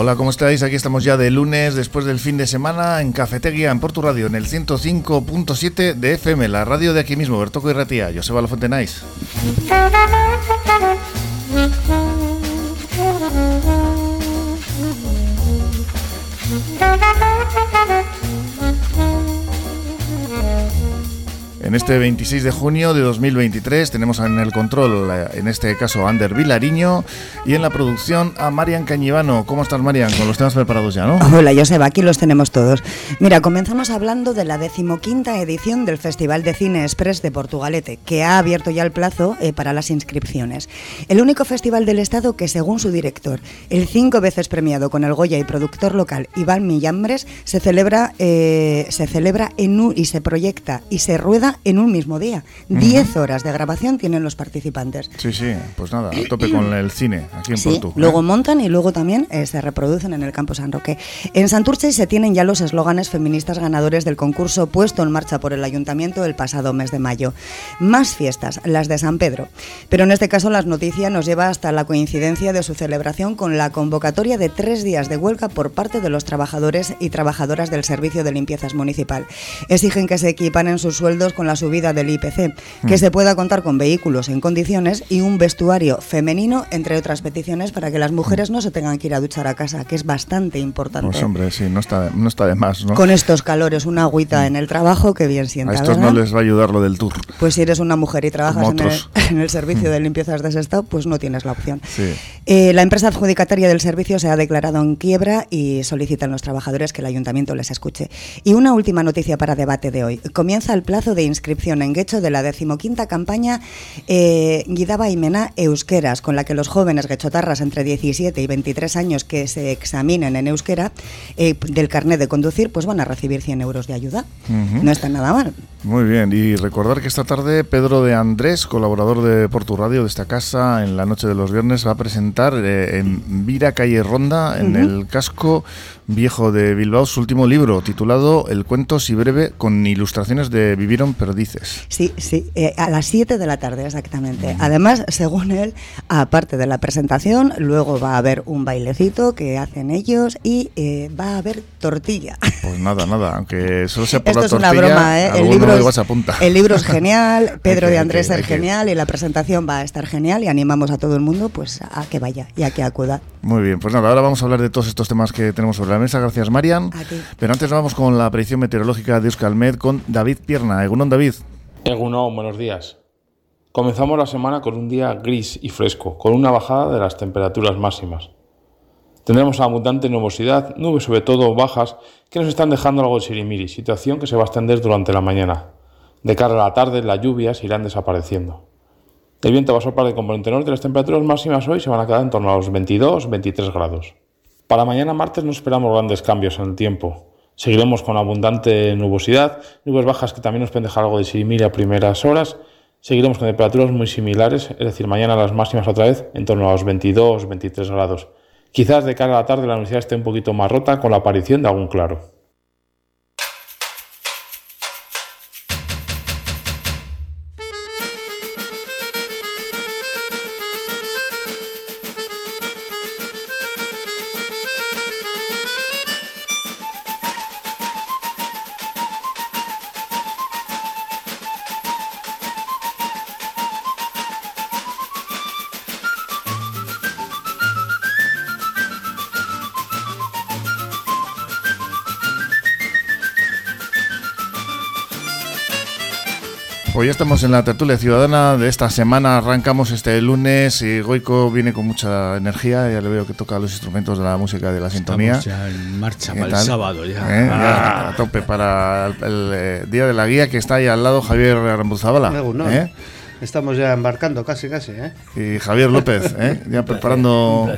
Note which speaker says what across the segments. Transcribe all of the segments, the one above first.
Speaker 1: Hola, ¿cómo estáis? Aquí estamos ya de lunes, después del fin de semana, en Cafetería, en Porto Radio, en el 105.7 de FM, la radio de aquí mismo, Bertoco y Ratía, Joseba Lofontenais. En este 26 de junio de 2023 tenemos en el control, eh, en este caso, a Ander Vilariño y en la producción a Marian Cañivano. ¿Cómo estás, Marian? Con los temas preparados ya, ¿no?
Speaker 2: Hola, Joseba, aquí los tenemos todos. Mira, comenzamos hablando de la decimoquinta edición del Festival de Cine Express de Portugalete, que ha abierto ya el plazo eh, para las inscripciones. El único festival del Estado que, según su director, el cinco veces premiado con el Goya y productor local Iván Millambres, se celebra, eh, se celebra en y se proyecta y se rueda en un mismo día. Diez horas de grabación tienen los participantes.
Speaker 1: Sí, sí, pues nada, a tope con el cine aquí en
Speaker 2: Sí.
Speaker 1: ¿eh?
Speaker 2: luego montan y luego también eh, se reproducen en el campo San Roque. En Santurce se tienen ya los eslóganes feministas ganadores del concurso puesto en marcha por el ayuntamiento el pasado mes de mayo. Más fiestas, las de San Pedro. Pero en este caso las noticias nos lleva hasta la coincidencia de su celebración con la convocatoria de tres días de huelga por parte de los trabajadores y trabajadoras del Servicio de Limpiezas Municipal. Exigen que se equiparen sus sueldos con la subida del IPC, que
Speaker 1: Mm.
Speaker 2: se pueda contar con vehículos en condiciones y un vestuario femenino, entre otras peticiones, para que las mujeres no se tengan que ir a duchar a casa, que es bastante importante.
Speaker 1: Pues hombre, sí, no está, no está de más, ¿no?
Speaker 2: Con estos calores, una agüita en el trabajo, que bien sienta.
Speaker 1: a estos no les va a ayudar lo del tour.
Speaker 2: Pues si eres una mujer y trabajas en el,
Speaker 1: otros.
Speaker 2: en el servicio de limpiezas de ese estado, pues no tienes la opción.
Speaker 1: Sí.
Speaker 2: Eh, la empresa adjudicataria del servicio se ha declarado en quiebra y solicitan los trabajadores que el ayuntamiento les escuche. Y una última noticia para debate de hoy. Comienza el plazo de inscripción en Guecho de la decimoquinta campaña eh, Guidaba Imena Euskeras, con la que los jóvenes guechotarras entre 17 y 23 años que se examinen en euskera eh, del carnet de conducir, pues van a recibir 100 euros de ayuda. No está nada mal.
Speaker 1: Muy bien, y recordar que esta tarde Pedro de Andrés, colaborador de Portu Radio de esta casa, en la noche de los viernes va a presentar eh, en Vira Calle Ronda, en el casco viejo de Bilbao, su último libro titulado El cuento si breve con ilustraciones de Vivieron Perdices.
Speaker 2: Sí, sí, eh, a las 7 de la tarde exactamente. Además, según él, aparte de la presentación, luego va a haber un bailecito que hacen ellos y eh, va a haber tortilla.
Speaker 1: Pues nada, nada, aunque solo sea por
Speaker 2: Esto
Speaker 1: la
Speaker 2: es una broma, ¿eh? El libro, es,
Speaker 1: se apunta.
Speaker 2: el libro es genial, Pedro
Speaker 1: que-
Speaker 2: de Andrés
Speaker 1: que-
Speaker 2: es
Speaker 1: que-
Speaker 2: genial y la presentación va a estar genial y animamos a todo el mundo pues a que vaya y a que acuda.
Speaker 1: Muy bien, pues nada, ahora vamos a hablar de todos estos temas que tenemos sobre la mesa. Gracias, Marian.
Speaker 2: A ti.
Speaker 1: Pero antes vamos con la predicción meteorológica de Euskalmed con David Pierna. Egunon, David.
Speaker 3: Egunon, buenos días. Comenzamos la semana con un día gris y fresco, con una bajada de las temperaturas máximas. Tendremos abundante nubosidad, nubes sobre todo bajas, que nos están dejando algo de sirimiri, situación que se va a extender durante la mañana. De cara a la tarde, las lluvias irán desapareciendo. El viento va a soplar de componente norte las temperaturas máximas hoy se van a quedar en torno a los 22-23 grados. Para mañana martes no esperamos grandes cambios en el tiempo. Seguiremos con abundante nubosidad, nubes bajas que también nos pueden dejar algo de sirimiri a primeras horas. Seguiremos con temperaturas muy similares, es decir, mañana las máximas otra vez en torno a los 22-23 grados. Quizás de cara a la tarde la universidad esté un poquito más rota con la aparición de algún claro.
Speaker 1: Pues ya estamos en la tertulia ciudadana de esta semana. Arrancamos este lunes y Goico viene con mucha energía. Ya le veo que toca los instrumentos de la música de la sintonía.
Speaker 4: Estamos ya en marcha
Speaker 1: ¿Qué
Speaker 4: para el sábado ya.
Speaker 1: ¿Eh?
Speaker 4: Ah.
Speaker 1: Ya, a tope para el, el, eh, día de la guía que está ahí al lado Javier Arambuzabala.
Speaker 5: Egunon.
Speaker 1: ¿eh?
Speaker 5: Estamos ya embarcando casi, casi, ¿eh?
Speaker 1: Y Javier López, ¿eh? ya preparando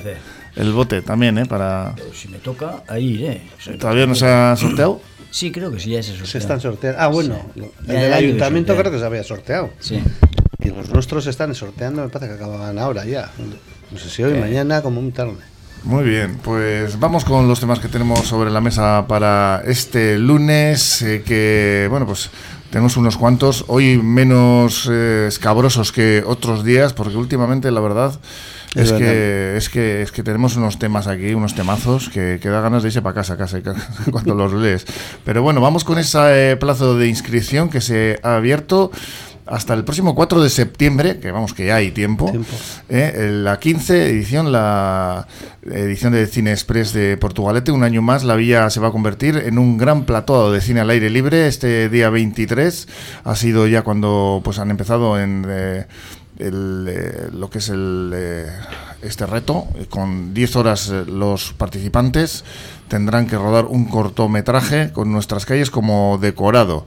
Speaker 1: el bote también, ¿eh? Para...
Speaker 6: Pero si me toca, ahí iré. O sea,
Speaker 1: ¿Todavía no se ha sorteado?
Speaker 6: Sí, creo que sí, ya se sortea.
Speaker 5: Se están sorteando. Ah, bueno,
Speaker 6: Sí.
Speaker 5: el del ayuntamiento creo que se había sorteado.
Speaker 6: Sí.
Speaker 5: Y los nuestros se están sorteando, me parece que acaban ahora ya. No sé si hoy, mañana, como muy tarde.
Speaker 1: Muy bien, pues vamos con los temas que tenemos sobre la mesa para este lunes, eh, que bueno, pues tenemos unos cuantos, hoy menos eh, escabrosos que otros días, porque últimamente la verdad
Speaker 5: Es
Speaker 1: que, es, que, es que tenemos unos temas aquí, unos temazos que, que da ganas de irse para casa casi cuando los lees. Pero bueno, vamos con ese eh, plazo de inscripción que se ha abierto hasta el próximo 4 de septiembre, que vamos, que ya hay tiempo.
Speaker 5: Tiempo.
Speaker 1: Eh, la 15 edición, la edición de Cine Express de Portugalete. Un año más, la villa se va a convertir en un gran plató de cine al aire libre. Este día 23 ha sido ya cuando pues han empezado en eh, el, eh, lo que es el, eh, este reto. Con 10 horas eh, los participantes tendrán que rodar un cortometraje con nuestras calles como decorado.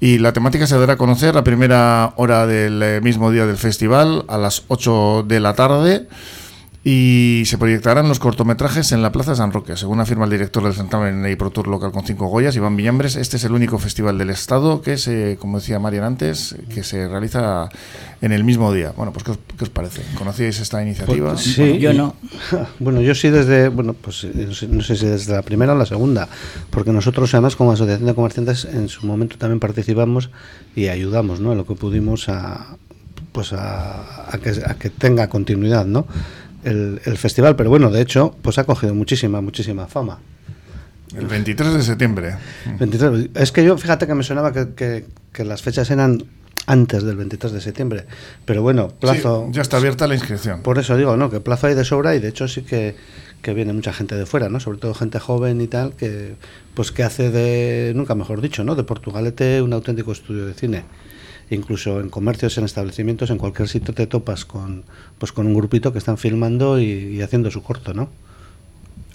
Speaker 1: Y la temática se dará a conocer a primera hora del mismo día del festival, a las 8 de la tarde. Y se proyectarán los cortometrajes en la Plaza San Roque. Según afirma el director del certamen y Pro Tour local con cinco Goyas, Iván Villambres, este es el único festival del Estado que se, como decía Marian antes, que se realiza en el mismo día. Bueno, pues ¿qué os, qué os parece? ¿Conocíais esta iniciativa?
Speaker 5: Pues, sí.
Speaker 6: Yo no.
Speaker 5: Bueno, yo sí desde, bueno, pues eh, no sé, no sé si desde la primera o la segunda, porque nosotros además como Asociación de Comerciantes en su momento también participamos y ayudamos, ¿no? En lo que pudimos a, pues a, a que, a que tenga continuidad, ¿no? El, el festival, pero bueno, de hecho, pues ha cogido muchísima, muchísima fama.
Speaker 1: El 23 de septiembre.
Speaker 5: 23. Es que yo, fíjate que me sonaba que, que- que las fechas eran antes del 23 de septiembre, pero bueno, plazo...
Speaker 1: Sí, ya está abierta la inscripción.
Speaker 5: Por eso digo, ¿no? Que plazo hay de sobra y de hecho sí que, que viene mucha gente de fuera, ¿no? Sobre todo gente joven y tal, que pues que hace de, nunca mejor dicho, ¿no? De Portugalete un auténtico estudio de cine. Incluso en comercios, en establecimientos, en cualquier sitio te topas con, pues con un grupito que están filmando y, y haciendo su corto, ¿no?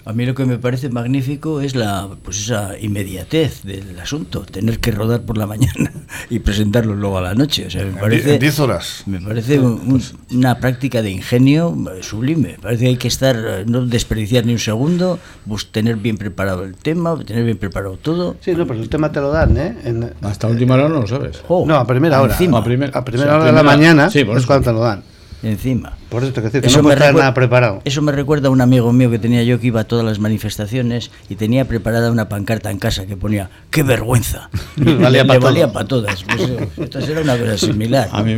Speaker 6: A mí lo que me parece magnífico es la pues esa inmediatez del asunto, tener que rodar por la mañana y presentarlo luego a la noche. O sea, me parece,
Speaker 1: en 10 horas.
Speaker 6: Me parece un- un- una práctica de ingenio eh, sublime. Parece que hay que estar, eh, no desperdiciar ni un segundo, pues tener bien preparado el tema, tener bien preparado todo.
Speaker 5: Sí, no, pero el tema te lo dan, ¿eh? En-
Speaker 4: Hasta última hora no lo sabes.
Speaker 6: Jo,
Speaker 5: no, a primera hora.
Speaker 6: Encima,
Speaker 4: A primer-
Speaker 5: A primera
Speaker 4: o sea,
Speaker 5: hora de la mañana
Speaker 4: Sí, por
Speaker 5: es cuando te lo dan.
Speaker 6: Encima.
Speaker 5: Por eso te decir que
Speaker 6: Eso
Speaker 5: no
Speaker 6: recuer-
Speaker 5: nada preparado.
Speaker 6: eso me recuerda a un amigo mío que tenía yo que iba a todas las manifestaciones y tenía preparada una pancarta en casa que ponía ¡qué vergüenza!
Speaker 5: Valía
Speaker 6: Le
Speaker 5: pa' todo.
Speaker 6: valía para todas. Pues, eh, esto será una cosa similar.
Speaker 4: A mí,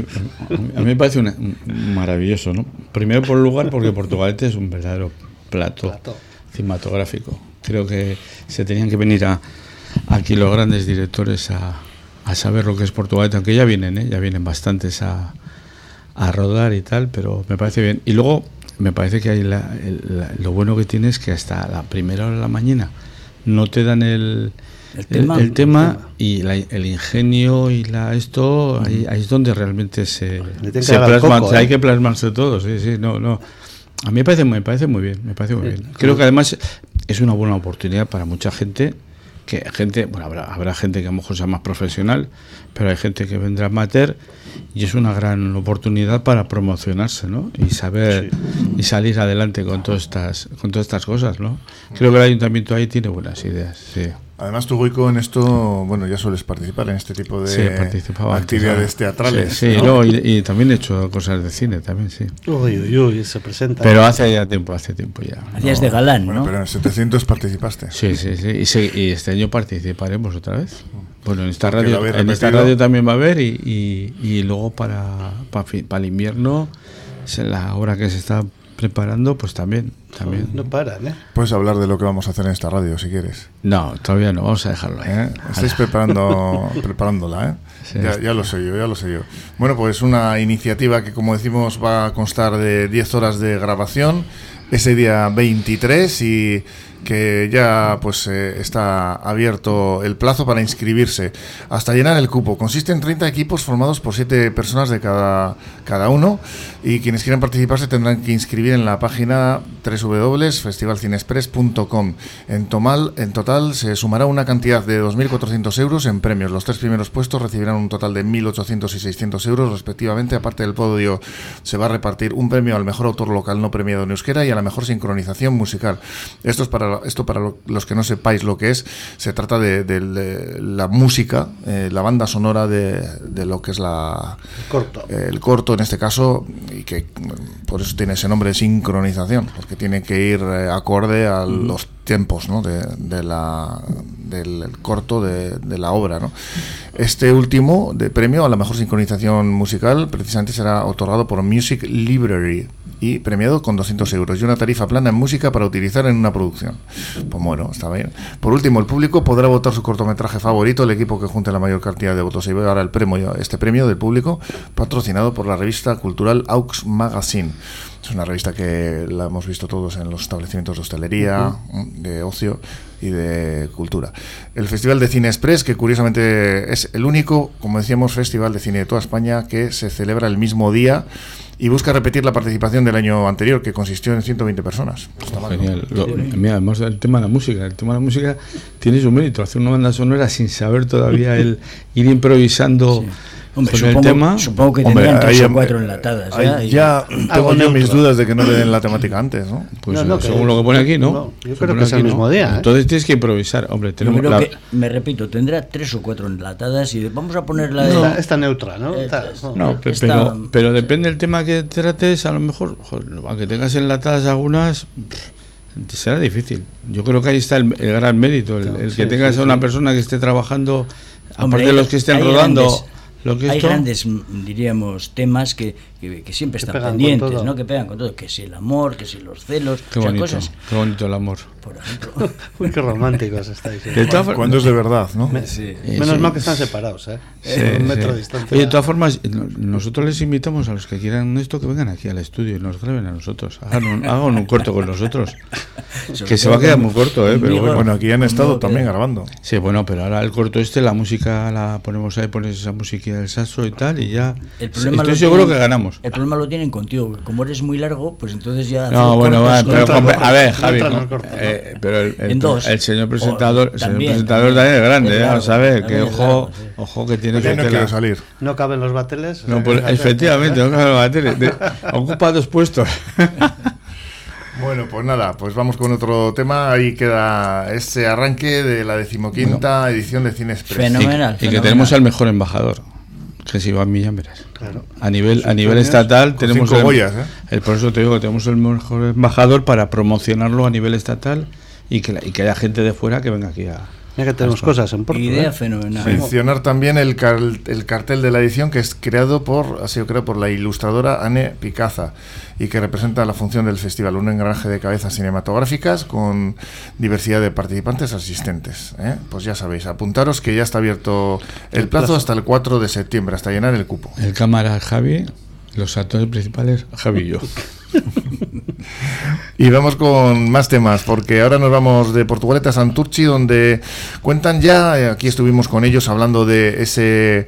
Speaker 4: a mí me parece una- maravilloso, ¿no? Primero por lugar, porque Portugalete es un verdadero plato,
Speaker 5: Plato.
Speaker 4: cinematográfico. Creo que se tenían que venir a, aquí los grandes directores a, a saber lo que es Portugalete, aunque ya vienen, ¿eh? ya vienen bastantes a, a rodar y tal, pero me parece bien. Y luego me parece que hay la- el- la- lo bueno que tiene es que hasta la primera hora de la mañana no te dan el,
Speaker 6: El tema.
Speaker 4: el tema
Speaker 5: El tema.
Speaker 4: y la- el ingenio y la esto ahí, ahí es donde realmente se, se plasma,
Speaker 5: coco,
Speaker 4: hay
Speaker 5: ¿eh?
Speaker 4: que plasmarse todo sí sí no no a mí me parece me parece muy bien me parece muy bien creo que además es una buena oportunidad para mucha gente que gente bueno habrá, habrá gente que a lo mejor sea más profesional pero hay gente que vendrá amateur y es una gran oportunidad para promocionarse ¿no? y saber y salir adelante con todas estas con todas estas cosas ¿no? creo que el ayuntamiento ahí tiene buenas ideas sí
Speaker 1: Además, tú, Goico, en esto, bueno, ya sueles participar en este tipo de
Speaker 4: Sí,
Speaker 1: actividades teatrales.
Speaker 4: Sí, sí,
Speaker 1: ¿no?
Speaker 4: no, y, y también he hecho cosas de cine, también, sí.
Speaker 5: Uy, uy, uy, se presenta.
Speaker 4: Pero hace ya tiempo, hace tiempo ya.
Speaker 6: Hacías de galán,
Speaker 1: Bueno,
Speaker 6: ¿no?
Speaker 1: pero en 700 participaste.
Speaker 4: Sí, sí, sí. Y, este año participaremos otra vez. Bueno, en esta
Speaker 1: Porque
Speaker 4: radio, en esta radio también va a haber y, y, y luego para, para, para el invierno, es la hora que se está preparando, pues también. también.
Speaker 5: No paran, ¿eh?
Speaker 1: Puedes hablar de lo que vamos a hacer en esta radio, si quieres.
Speaker 4: No, todavía no, vamos a dejarlo ahí.
Speaker 1: ¿eh? Estáis preparando, preparándola, ¿eh?
Speaker 4: Sí.
Speaker 1: ya, ya lo sé yo, ya lo sé yo. Bueno, pues una iniciativa que, como decimos, va a constar de 10 horas de grabación ese día 23 y que ya pues eh, está abierto el plazo para inscribirse hasta llenar el cupo. Consiste en 30 equipos formados por 7 personas de cada, cada uno y quienes quieran participar se tendrán que inscribir en la página www.festivalcinexpress.com. En, en total se sumará una cantidad de 2.400 euros en premios. Los tres primeros puestos recibirán un total de 1.800 y 600 euros respectivamente. Aparte del podio se va a repartir un premio al mejor autor local no premiado en euskera y a la mejor sincronización musical. Esto es para esto para lo- los que no sepáis lo que es. Se trata de, de- de la música, eh, la banda sonora de, de lo que es la
Speaker 5: Corto.
Speaker 1: el corto en este caso y que por eso tiene ese nombre de sincronización porque tiene que ir eh, acorde a los tiempos ¿no? de, de la, del corto de, de la obra ¿no? este último de premio a la mejor sincronización musical precisamente será otorgado por Music Library y premiado con 200 euros y una tarifa plana en música para utilizar en una producción. Pues bueno, está bien. Por último, el público podrá votar su cortometraje favorito, el equipo que junte la mayor cantidad de votos y llevará el premio, este premio del público, patrocinado por la revista cultural Aux Magazine. Es una revista que la hemos visto todos en los establecimientos de hostelería, de ocio y de cultura. El Festival de Cine Express, que curiosamente es el único, como decíamos, festival de cine de toda España que se celebra el mismo día y busca repetir la participación del año anterior, que consistió en 120 personas.
Speaker 4: Genial. Lo- mira, además el tema de la música. El tema de la música tiene su mérito. Hacer una banda sonora sin saber todavía el ir improvisando
Speaker 6: Hombre,
Speaker 4: con el
Speaker 6: supongo,
Speaker 4: tema.
Speaker 6: supongo que
Speaker 1: Hombre,
Speaker 6: tendrán tres o cuatro enlatadas.
Speaker 1: ahí
Speaker 6: ¿ya?
Speaker 1: Tengo yo mis dudas de que no le den la temática antes, ¿no?
Speaker 4: Pues
Speaker 5: No, no,
Speaker 4: eh, según lo que pone aquí, ¿no?
Speaker 5: no, yo creo que es el
Speaker 4: aquí,
Speaker 5: mismo
Speaker 4: ¿no?
Speaker 5: día, ¿eh?
Speaker 4: Entonces tienes que improvisar. Hombre, tenemos la-
Speaker 6: que, me repito, tendrá tres o cuatro enlatadas y vamos a ponerla de...
Speaker 5: Está, está neutra, ¿no? No.
Speaker 4: Pero, pero depende del tema que trates, a lo mejor, joder, aunque tengas enlatadas algunas, pff, será difícil. Yo creo que ahí está el, el gran mérito, el, el que
Speaker 5: sí,
Speaker 4: tengas
Speaker 5: sí,
Speaker 4: a una
Speaker 5: sí.
Speaker 4: persona que esté trabajando,
Speaker 6: Hombre,
Speaker 4: aparte de
Speaker 6: hay-
Speaker 4: los que estén
Speaker 6: hay
Speaker 4: rodando,
Speaker 6: grandes-
Speaker 4: lo que
Speaker 6: hay
Speaker 4: esto,
Speaker 6: grandes, diríamos, temas que, que, que siempre
Speaker 5: Que
Speaker 6: están pendientes. ¿no? Que pegan con todo. Que si el amor, que si los celos,
Speaker 4: qué
Speaker 6: o sea,
Speaker 4: bonito,
Speaker 6: cosas,
Speaker 4: qué bonito el amor.
Speaker 6: por ejemplo.
Speaker 5: Uy, qué románticos estáis.
Speaker 4: For-
Speaker 1: Cuando es de verdad, ¿no?
Speaker 6: Sí.
Speaker 5: Menos
Speaker 4: sí.
Speaker 5: mal que están separados, ¿eh?
Speaker 4: Sí,
Speaker 5: un metro
Speaker 4: sí.
Speaker 5: de distancia.
Speaker 4: Oye, de todas formas, no- nosotros les invitamos a los que quieran esto que vengan aquí al estudio y nos graben a nosotros. Hagan un, hagan un corto con nosotros. que se va a quedar muy corto, ¿eh? Pero bueno.
Speaker 1: Bueno, aquí han estado también
Speaker 6: queda.
Speaker 1: grabando.
Speaker 4: Sí, bueno, pero ahora el corto este, la música la ponemos ahí, pones esa música del saxo y tal, y ya.
Speaker 6: El problema
Speaker 4: Estoy seguro que ganamos.
Speaker 6: El problema lo tienen contigo, que como eres muy largo, pues entonces ya...
Speaker 4: No, bueno, pero a ver, Javi, ¿no? Eh, pero el,
Speaker 6: dos.
Speaker 4: el señor
Speaker 6: O-
Speaker 4: presentador, el señor
Speaker 6: también,
Speaker 4: presentador
Speaker 6: también.
Speaker 4: también es grande,
Speaker 6: Es
Speaker 4: ¿eh? a ver, que ojo,
Speaker 6: largo, sí.
Speaker 4: ojo que tiene
Speaker 1: Ya
Speaker 4: que
Speaker 1: no salir.
Speaker 5: No caben los bateles.
Speaker 4: No, pues, efectivamente, no cabe la tele. De- ocupa dos puestos.
Speaker 1: Bueno, pues nada, pues vamos con otro tema. Ahí queda ese arranque de la decimoquinta edición de Cine Express.
Speaker 6: Fenomenal.
Speaker 4: y, y que tenemos al mejor embajador, que es Iván Millán Verás.
Speaker 5: Claro.
Speaker 4: A nivel, a nivel estatal tenemos el,
Speaker 1: Goyas, ¿eh?
Speaker 4: el- por eso te digo que tenemos el mejor embajador para promocionarlo a nivel estatal y que, la- y que haya gente de fuera que venga aquí a
Speaker 5: Mira que tenemos cosas en Porto.
Speaker 6: Idea
Speaker 5: ¿eh?
Speaker 6: fenomenal.
Speaker 1: Mencionar también el, car- el cartel de la edición que es creado por, ha sido creado por la ilustradora Anne Picaza y que representa la función del festival, un engranaje de cabezas cinematográficas con diversidad de participantes asistentes. ¿eh? Pues ya sabéis, apuntaros que ya está abierto el plazo hasta el 4 de septiembre, hasta llenar el cupo.
Speaker 4: el cámara Javi, los actores principales Javi y.
Speaker 1: Y vamos con más temas, porque ahora nos vamos de Portugalete a Santurchi, donde cuentan ya, eh, aquí estuvimos con ellos hablando de ese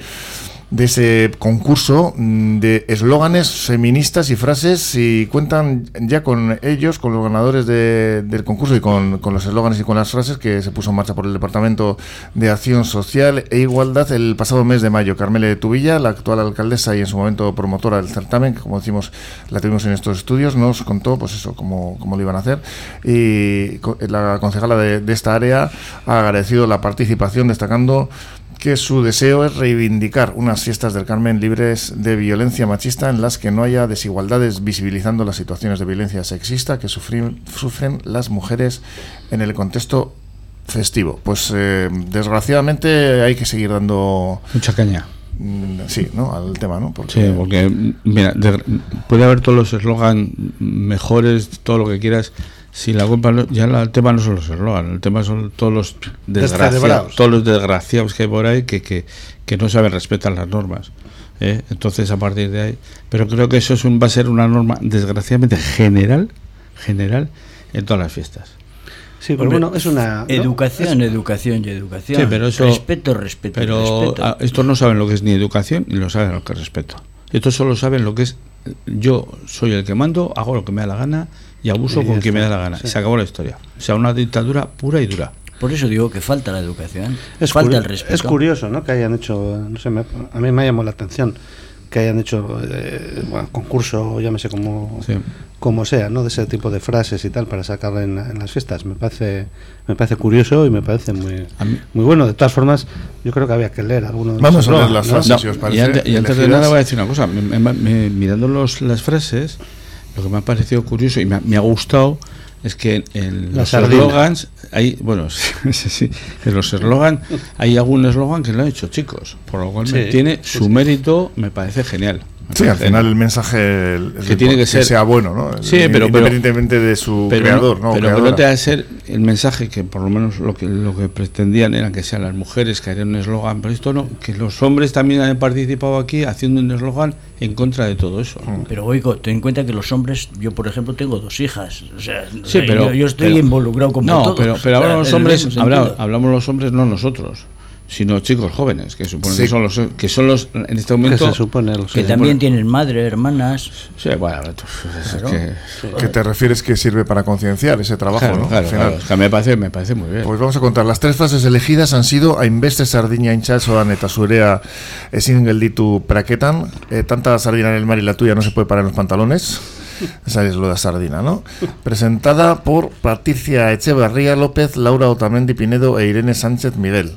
Speaker 1: de ese concurso mm, de eslóganes feministas y frases y cuentan ya con ellos, con los ganadores de- del concurso y con, los eslóganes y con las frases que se puso en marcha por el Departamento de Acción Social e Igualdad el pasado mes de mayo. Carmele Tubilla, la actual alcaldesa y en su momento promotora del certamen, que como decimos la tuvimos en estos estudios, nos contó pues eso, cómo, cómo lo iban a hacer y la concejala de esta área ha agradecido la participación destacando que su deseo es reivindicar unas fiestas del Carmen libres de violencia machista en las que no haya desigualdades, visibilizando las situaciones de violencia sexista que sufren, sufren las mujeres en el contexto festivo. Pues eh, desgraciadamente hay que seguir dando
Speaker 4: Mucha caña.
Speaker 1: mm, sí, ¿no? al tema, ¿no? Porque,
Speaker 4: Sí, porque mira, de- puede haber todos los eslogan mejores, todo lo que quieras. Si la culpa no- ya la- el tema no son los eslogan, el tema son todos los desgraciados, todos los desgraciados que hay por ahí que, que, que no saben respetar las normas. ¿eh? Entonces a partir de ahí, pero creo que eso es un, va a ser una norma desgraciadamente general, general en todas las fiestas.
Speaker 5: Sí, pero
Speaker 6: Hombre,
Speaker 5: bueno, es una. ¿no?
Speaker 6: Educación, educación y educación.
Speaker 4: Sí, pero eso-
Speaker 6: Respeto, respeto,
Speaker 4: Pero
Speaker 6: respeto.
Speaker 4: estos no saben lo que es ni educación ni lo saben lo que es respeto. Estos solo saben lo que es yo soy el que mando, hago lo que me da la gana y abuso
Speaker 5: Y
Speaker 4: con quien me da la gana.
Speaker 5: sí.
Speaker 4: Se acabó la historia. O sea, una dictadura pura y dura.
Speaker 6: Por eso digo que falta la educación.
Speaker 5: Es,
Speaker 6: falta el respeto.
Speaker 5: es curioso, ¿no? Que hayan hecho, no sé, me- a mí me llamó la atención que hayan hecho eh, bueno, concurso, llámese como,
Speaker 4: Sí.
Speaker 5: como sea, ¿no? De ese tipo de frases y tal para sacar en, en las fiestas. Me parece, me parece curioso y me parece muy, muy bueno. De todas formas, yo creo que había que leer algunos.
Speaker 1: Vamos a leer las frases.
Speaker 4: No,
Speaker 1: si os
Speaker 4: y
Speaker 1: parece,
Speaker 4: antes, y antes de nada voy a decir una cosa. Me- me- me- mirando los, las frases, lo que me ha parecido curioso y me ha gustado es que en los eslogans hay, bueno, sí, en los eslogans hay algún eslogan que lo han hecho chicos, por lo cual me- tiene
Speaker 5: sí,
Speaker 4: su mérito, me parece genial.
Speaker 1: Sí, al final el mensaje el-
Speaker 4: Que tiene que ser-
Speaker 1: sea bueno, ¿no?
Speaker 4: Sí, pero- pero-
Speaker 1: independientemente de su
Speaker 4: pero,
Speaker 1: creador, ¿no?
Speaker 4: pero que no te va a ser el mensaje que por lo menos lo que lo que pretendían era que sean las mujeres que harían un eslogan, pero esto no, que los hombres también han participado aquí haciendo un eslogan en contra de todo eso.
Speaker 1: Mm.
Speaker 6: Pero oigo, ten en cuenta que los hombres, yo por ejemplo tengo dos hijas, o sea,
Speaker 4: Sí, pero
Speaker 6: yo, yo estoy
Speaker 4: pero-
Speaker 6: involucrado como
Speaker 4: no,
Speaker 6: todos.
Speaker 4: pero, pero
Speaker 6: o sea,
Speaker 4: hablamos los hombres, hablamos los hombres no nosotros, sino chicos jóvenes que suponen
Speaker 1: Sí.
Speaker 4: que son los que son los en este
Speaker 5: Que
Speaker 4: momento
Speaker 5: se supone los
Speaker 6: que
Speaker 5: se
Speaker 6: también
Speaker 5: supone.
Speaker 6: tienen madre, hermanas.
Speaker 4: Sí, bueno, pues, es
Speaker 6: Claro.
Speaker 4: que-
Speaker 1: que te refieres que sirve para concienciar ese trabajo,
Speaker 4: claro,
Speaker 1: ¿no?
Speaker 4: claro,
Speaker 1: Al final.
Speaker 4: claro, es que me parece me parece muy bien.
Speaker 1: Pues vamos a contar. Las tres frases elegidas han sido hainbeste sardina intxasoan eta zurea ezin gelditu praketan. Eh, tanta sardina en el mar y la tuya no se puede parar en los pantalones. Esa es lo de sardina, ¿no? Presentada por Patricia Echevarría López, Laura Otamendi Pinedo e Irene Sánchez Miguel.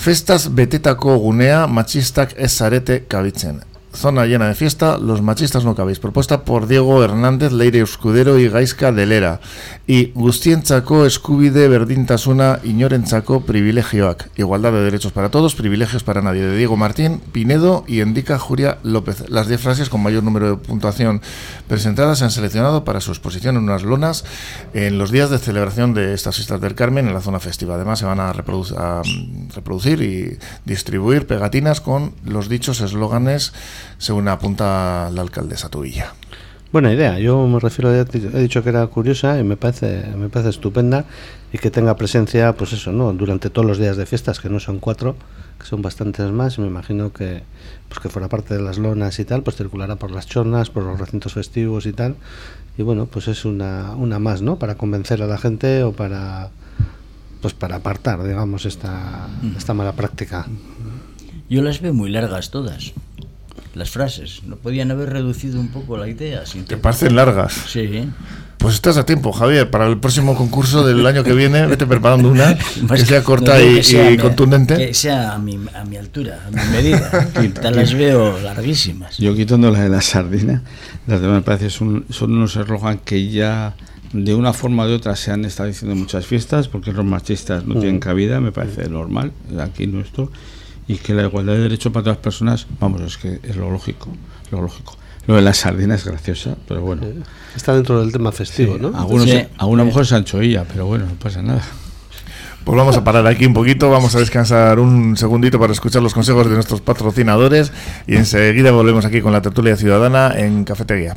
Speaker 1: Festas betetako gunea machistak ez zarete kabitzen. Zona llena de fiesta, los machistas no cabéis. Propuesta por Diego Hernández, Leire Euskudero y Gaizka Delera. Y guztientzako eskubide berdintasuna inorentzako privilegioak. Igualdad de derechos para todos, privilegios para nadie. De Diego Martín, Pinedo y Endica Juria López. Las 10 frases con mayor número de puntuación presentadas se han seleccionado para su exposición en unas lonas en los días de celebración de estas fiestas del Carmen en la zona festiva. Además se van a, reproduc- a, reproducir y distribuir pegatinas con los dichos eslóganes según apunta la alcaldesa Tubilla.
Speaker 5: Buena idea, yo me refiero, ya he dicho que era curiosa y me parece, me parece estupenda y que tenga presencia, pues eso, ¿no? Durante todos los días de fiestas, que no son cuatro, que son bastantes más, y me imagino que, pues que fuera parte de las lonas y tal, pues circulará por las chornas, por los recintos festivos y tal, y bueno, pues es una, una más, ¿no? Para convencer a la gente o para, pues para apartar, digamos, esta, esta mala práctica.
Speaker 6: Yo las veo muy largas todas. Las frases. No podían haber reducido un poco la idea. Sin
Speaker 1: ¿Te parecen largas?
Speaker 6: Sí.
Speaker 1: Pues estás a tiempo, Javier, para el próximo concurso del año que viene, vete preparando una que sea
Speaker 6: no
Speaker 1: corta y,
Speaker 6: que sea
Speaker 1: y
Speaker 6: mi-
Speaker 1: contundente.
Speaker 6: Que sea a mi, a mi altura, a mi medida. Tal las veo larguísimas.
Speaker 4: Yo quitando la de la sardina, las demás me parece son, son unos eslogan que ya de una forma o de otra se han estado diciendo en muchas fiestas, porque los machistas no tienen cabida, me parece normal, aquí nuestro, y que la igualdad de derechos para todas las personas, vamos, es que es lo lógico, lo lógico. Lo de la sardina es graciosa, pero bueno.
Speaker 5: Está dentro del tema festivo, ¿no?
Speaker 4: Algunos,
Speaker 6: Sí.
Speaker 4: alguna mujer es anchoilla, pero bueno, no pasa nada.
Speaker 1: Pues vamos a parar aquí un poquito, vamos a descansar un segundito para escuchar los consejos de nuestros patrocinadores y enseguida volvemos aquí con la tertulia ciudadana en Cafetería.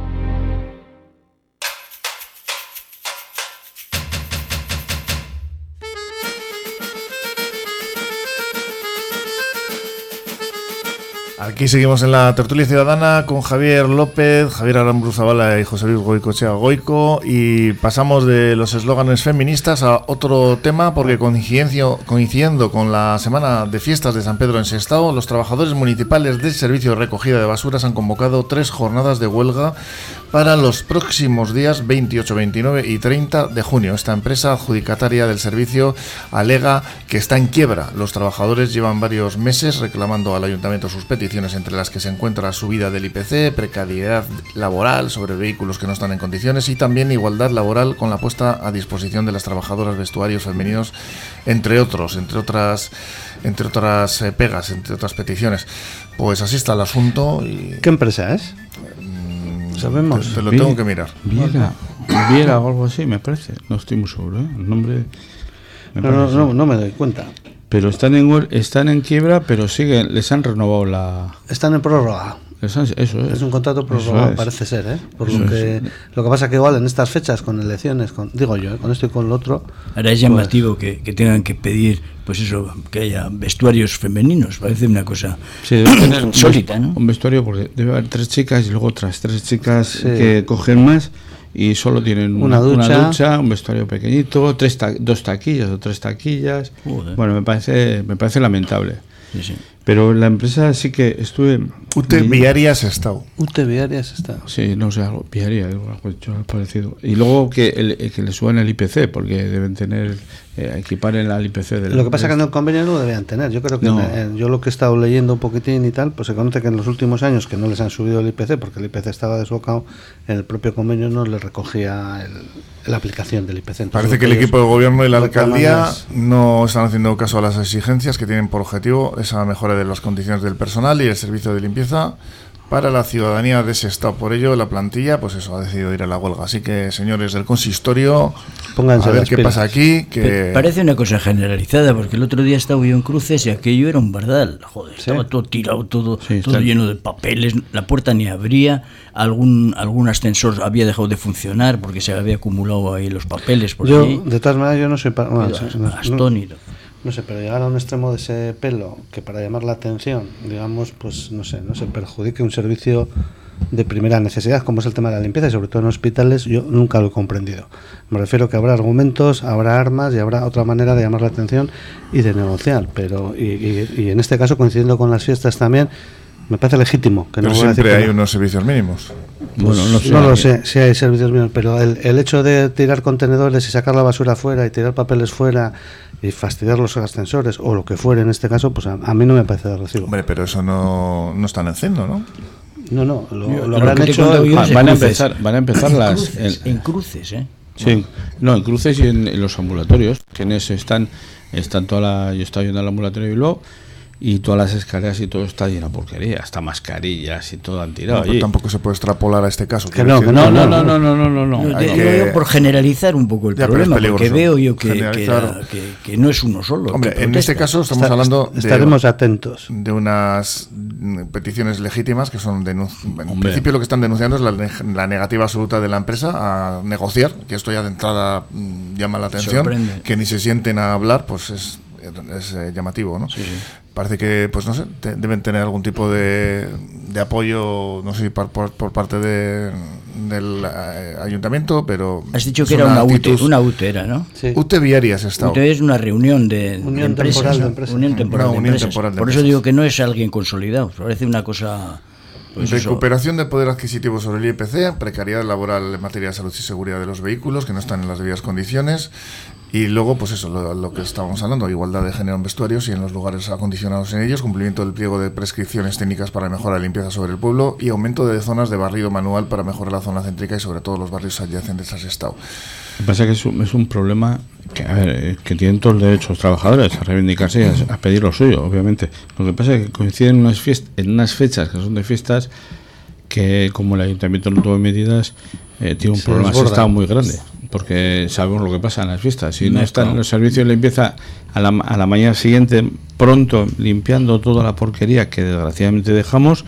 Speaker 1: Aquí seguimos en la tertulia ciudadana con Javier López, Javier Aramburu Zabala y José Luis Goicochea Goico y pasamos de los eslóganes feministas a otro tema porque coincidiendo con la semana de fiestas de San Pedro en Sestao, los trabajadores municipales del servicio de recogida de basuras han convocado tres jornadas de huelga para los próximos días 28, 29 y 30 de junio. Esta empresa adjudicataria del servicio alega que está en quiebra. Los trabajadores llevan varios meses reclamando al ayuntamiento sus peticiones, entre las que se encuentra subida del IPC, precariedad laboral sobre vehículos que no están en condiciones y también igualdad laboral con la puesta a disposición de las trabajadoras vestuarios femeninos, entre otros, entre otras, entre otras eh, pegas, entre otras peticiones. Pues así está el asunto y
Speaker 5: ¿Qué empresa es? Sabemos.
Speaker 1: te, te lo tengo que mirar.
Speaker 4: Viera, Viera o algo así, me parece. No estoy muy seguro, ¿eh? El nombre. me
Speaker 5: No, no,
Speaker 4: parece.
Speaker 5: no, no me doy cuenta.
Speaker 4: Pero están en, están en quiebra, pero siguen, les han renovado la.
Speaker 5: Están en prórroga.
Speaker 4: Eso es.
Speaker 5: Es un contrato prorrogado,
Speaker 4: es.
Speaker 5: parece ser, ¿eh? Por
Speaker 4: Eso
Speaker 5: lo
Speaker 4: es.
Speaker 5: que lo que pasa que igual en estas fechas con elecciones, con digo yo, ¿eh? con esto y con lo otro,
Speaker 6: Ahora es llamativo que, que tengan que pedir, pues eso, que haya vestuarios femeninos. Parece una cosa
Speaker 4: Sí, debe tener un
Speaker 6: ¿no?
Speaker 4: Un vestuario porque debe haber tres chicas y luego otras tres chicas
Speaker 5: Sí.
Speaker 4: que cogen más y solo tienen
Speaker 5: Una ducha.
Speaker 4: un vestuario pequeñito, tres ta- dos taquillas o tres taquillas.
Speaker 6: Joder.
Speaker 4: Bueno, me parece me parece lamentable.
Speaker 6: Sí, sí.
Speaker 4: Pero la empresa sí que estuve
Speaker 1: Ute Viarias Estau.
Speaker 5: UT Viarias está.
Speaker 4: Sí, no sé, algo pillaría, algo hecho parecido. Y luego que, el- que le suban el IPC, porque deben tener, eh, equipar en el IPC del
Speaker 5: Lo que pasa es que en el convenio no lo debían tener. Yo creo que
Speaker 4: No.
Speaker 5: en- yo lo que he estado leyendo un poquitín y tal, pues se conoce que en los últimos años que no les han subido el IPC, porque el IPC estaba desbocado, en el propio convenio no les recogía el- la aplicación del IPC. Entonces,
Speaker 1: Parece que el equipo de gobierno y la alcaldía
Speaker 5: es-
Speaker 1: no están haciendo caso a las exigencias que tienen por objetivo esa mejora de las condiciones del personal y el servicio de limpieza para la ciudadanía de ese estado. Por ello, la plantilla, pues eso, ha decidido ir a la huelga. Así que, señores del consistorio,
Speaker 5: Pónganse
Speaker 1: a ver qué pasa aquí. Que
Speaker 6: Parece una cosa generalizada, porque el otro día estaba yo en cruces y aquello era un bardal. Joder, estaba todo tirado, todo,
Speaker 4: Sí,
Speaker 6: todo lleno de papeles, la puerta ni abría, algún, algún ascensor había dejado de funcionar porque se había acumulado ahí los papeles por
Speaker 5: Yo, de todas maneras, yo no soy... pa- bueno,
Speaker 6: As-
Speaker 5: no- no-
Speaker 6: astónito.
Speaker 5: No sé, pero llegar a un extremo de ese pelo que para llamar la atención, digamos, pues no sé, no se perjudique un servicio de primera necesidad, como es el tema de la limpieza, y sobre todo en hospitales, yo nunca lo he comprendido. Me refiero que habrá argumentos, habrá armas y habrá otra manera de llamar la atención y de negociar, pero y, y- y en este caso, coincidiendo con las fiestas también, me parece legítimo que no
Speaker 1: pero
Speaker 5: voy a decir
Speaker 1: siempre
Speaker 5: que
Speaker 1: hay
Speaker 5: no.
Speaker 1: unos servicios mínimos.
Speaker 4: Bueno, no sé.
Speaker 5: No lo sé, si hay servicios mínimos, pero el, el hecho de tirar contenedores y sacar la basura fuera y tirar papeles fuera y fastidiar los ascensores o lo que fuere en este caso, pues a, a mí no me parece de recibo.
Speaker 1: Hombre, pero eso no, no están haciendo, ¿no?
Speaker 5: No, no, lo,
Speaker 6: Yo-
Speaker 5: lo habrán hecho.
Speaker 4: Va- van a empezar, van a empezar
Speaker 6: En
Speaker 4: las
Speaker 6: cruces,
Speaker 4: el-
Speaker 6: en cruces, ¿eh?
Speaker 4: Sí, no, en cruces y en, en los ambulatorios, que en eso están, están toda la, yo estaba yendo al ambulatorio de Bilbao y todas las escaleras y todo está lleno de porquería, hasta mascarillas y todo han tirado
Speaker 1: No, pero tampoco se puede extrapolar a este caso.
Speaker 5: Que no, que
Speaker 4: No, no, no, no, no, no, no, no.
Speaker 6: Digo
Speaker 1: que-
Speaker 6: yo por generalizar un poco el
Speaker 1: Ya,
Speaker 6: problema, porque veo yo que, que,
Speaker 1: Generalizar.
Speaker 6: era- que- que no es uno solo.
Speaker 1: Hombre, en este caso estamos
Speaker 5: Está-
Speaker 1: hablando
Speaker 5: estaremos
Speaker 1: de,
Speaker 5: atentos.
Speaker 1: de unas peticiones legítimas que son en
Speaker 4: Hombre.
Speaker 1: principio lo que están denunciando es la, la negativa absoluta de la empresa a negociar, que esto ya de entrada mm, llama la atención,
Speaker 6: Sorprende.
Speaker 1: que ni se sienten a hablar, pues es, es, eh, llamativo, ¿no? Parece que, pues no sé, te- deben tener algún tipo de, de apoyo, no sé, por, por, por parte de, del eh, ayuntamiento, pero...
Speaker 6: Has dicho que era una UTE,
Speaker 1: actitud-
Speaker 6: una UTE era, ¿no?
Speaker 5: Sí.
Speaker 1: UTE Viarias está.
Speaker 6: UTE es una reunión de, empresas.
Speaker 5: temporal de
Speaker 6: ¿no?
Speaker 5: empresas.
Speaker 6: Unión temporal
Speaker 1: Una
Speaker 6: de
Speaker 1: unión
Speaker 6: empresas.
Speaker 1: temporal de
Speaker 6: Por eso
Speaker 1: empresas.
Speaker 6: digo que no es alguien consolidado. Parece una cosa. pues eso.
Speaker 1: Recuperación de poder adquisitivo sobre el IPC, precariedad laboral en materia de salud y seguridad de los vehículos que no están en las debidas condiciones. Y luego, pues eso, lo, lo que estábamos hablando, igualdad de género en vestuarios y en los lugares acondicionados en ellos, cumplimiento del pliego de prescripciones técnicas para mejorar la limpieza sobre el pueblo y aumento de zonas de barrido manual para mejorar la zona céntrica y sobre todo los barrios adyacentes a ese estado.
Speaker 4: Lo que pasa es que es un, es un problema que, a ver, eh, que tienen todos los trabajadores a reivindicarse y a, a pedir lo suyo, obviamente. Lo que pasa es que coinciden unas, fiest- en unas fechas que son de fiestas que, como el ayuntamiento no tuvo medidas, eh, tiene un
Speaker 5: Se
Speaker 4: problema de estado muy grande. Porque sabemos lo que pasa en las fiestas. Si no
Speaker 6: No,
Speaker 4: están los servicios de limpieza a la, a la mañana siguiente, pronto limpiando toda la porquería que desgraciadamente dejamos,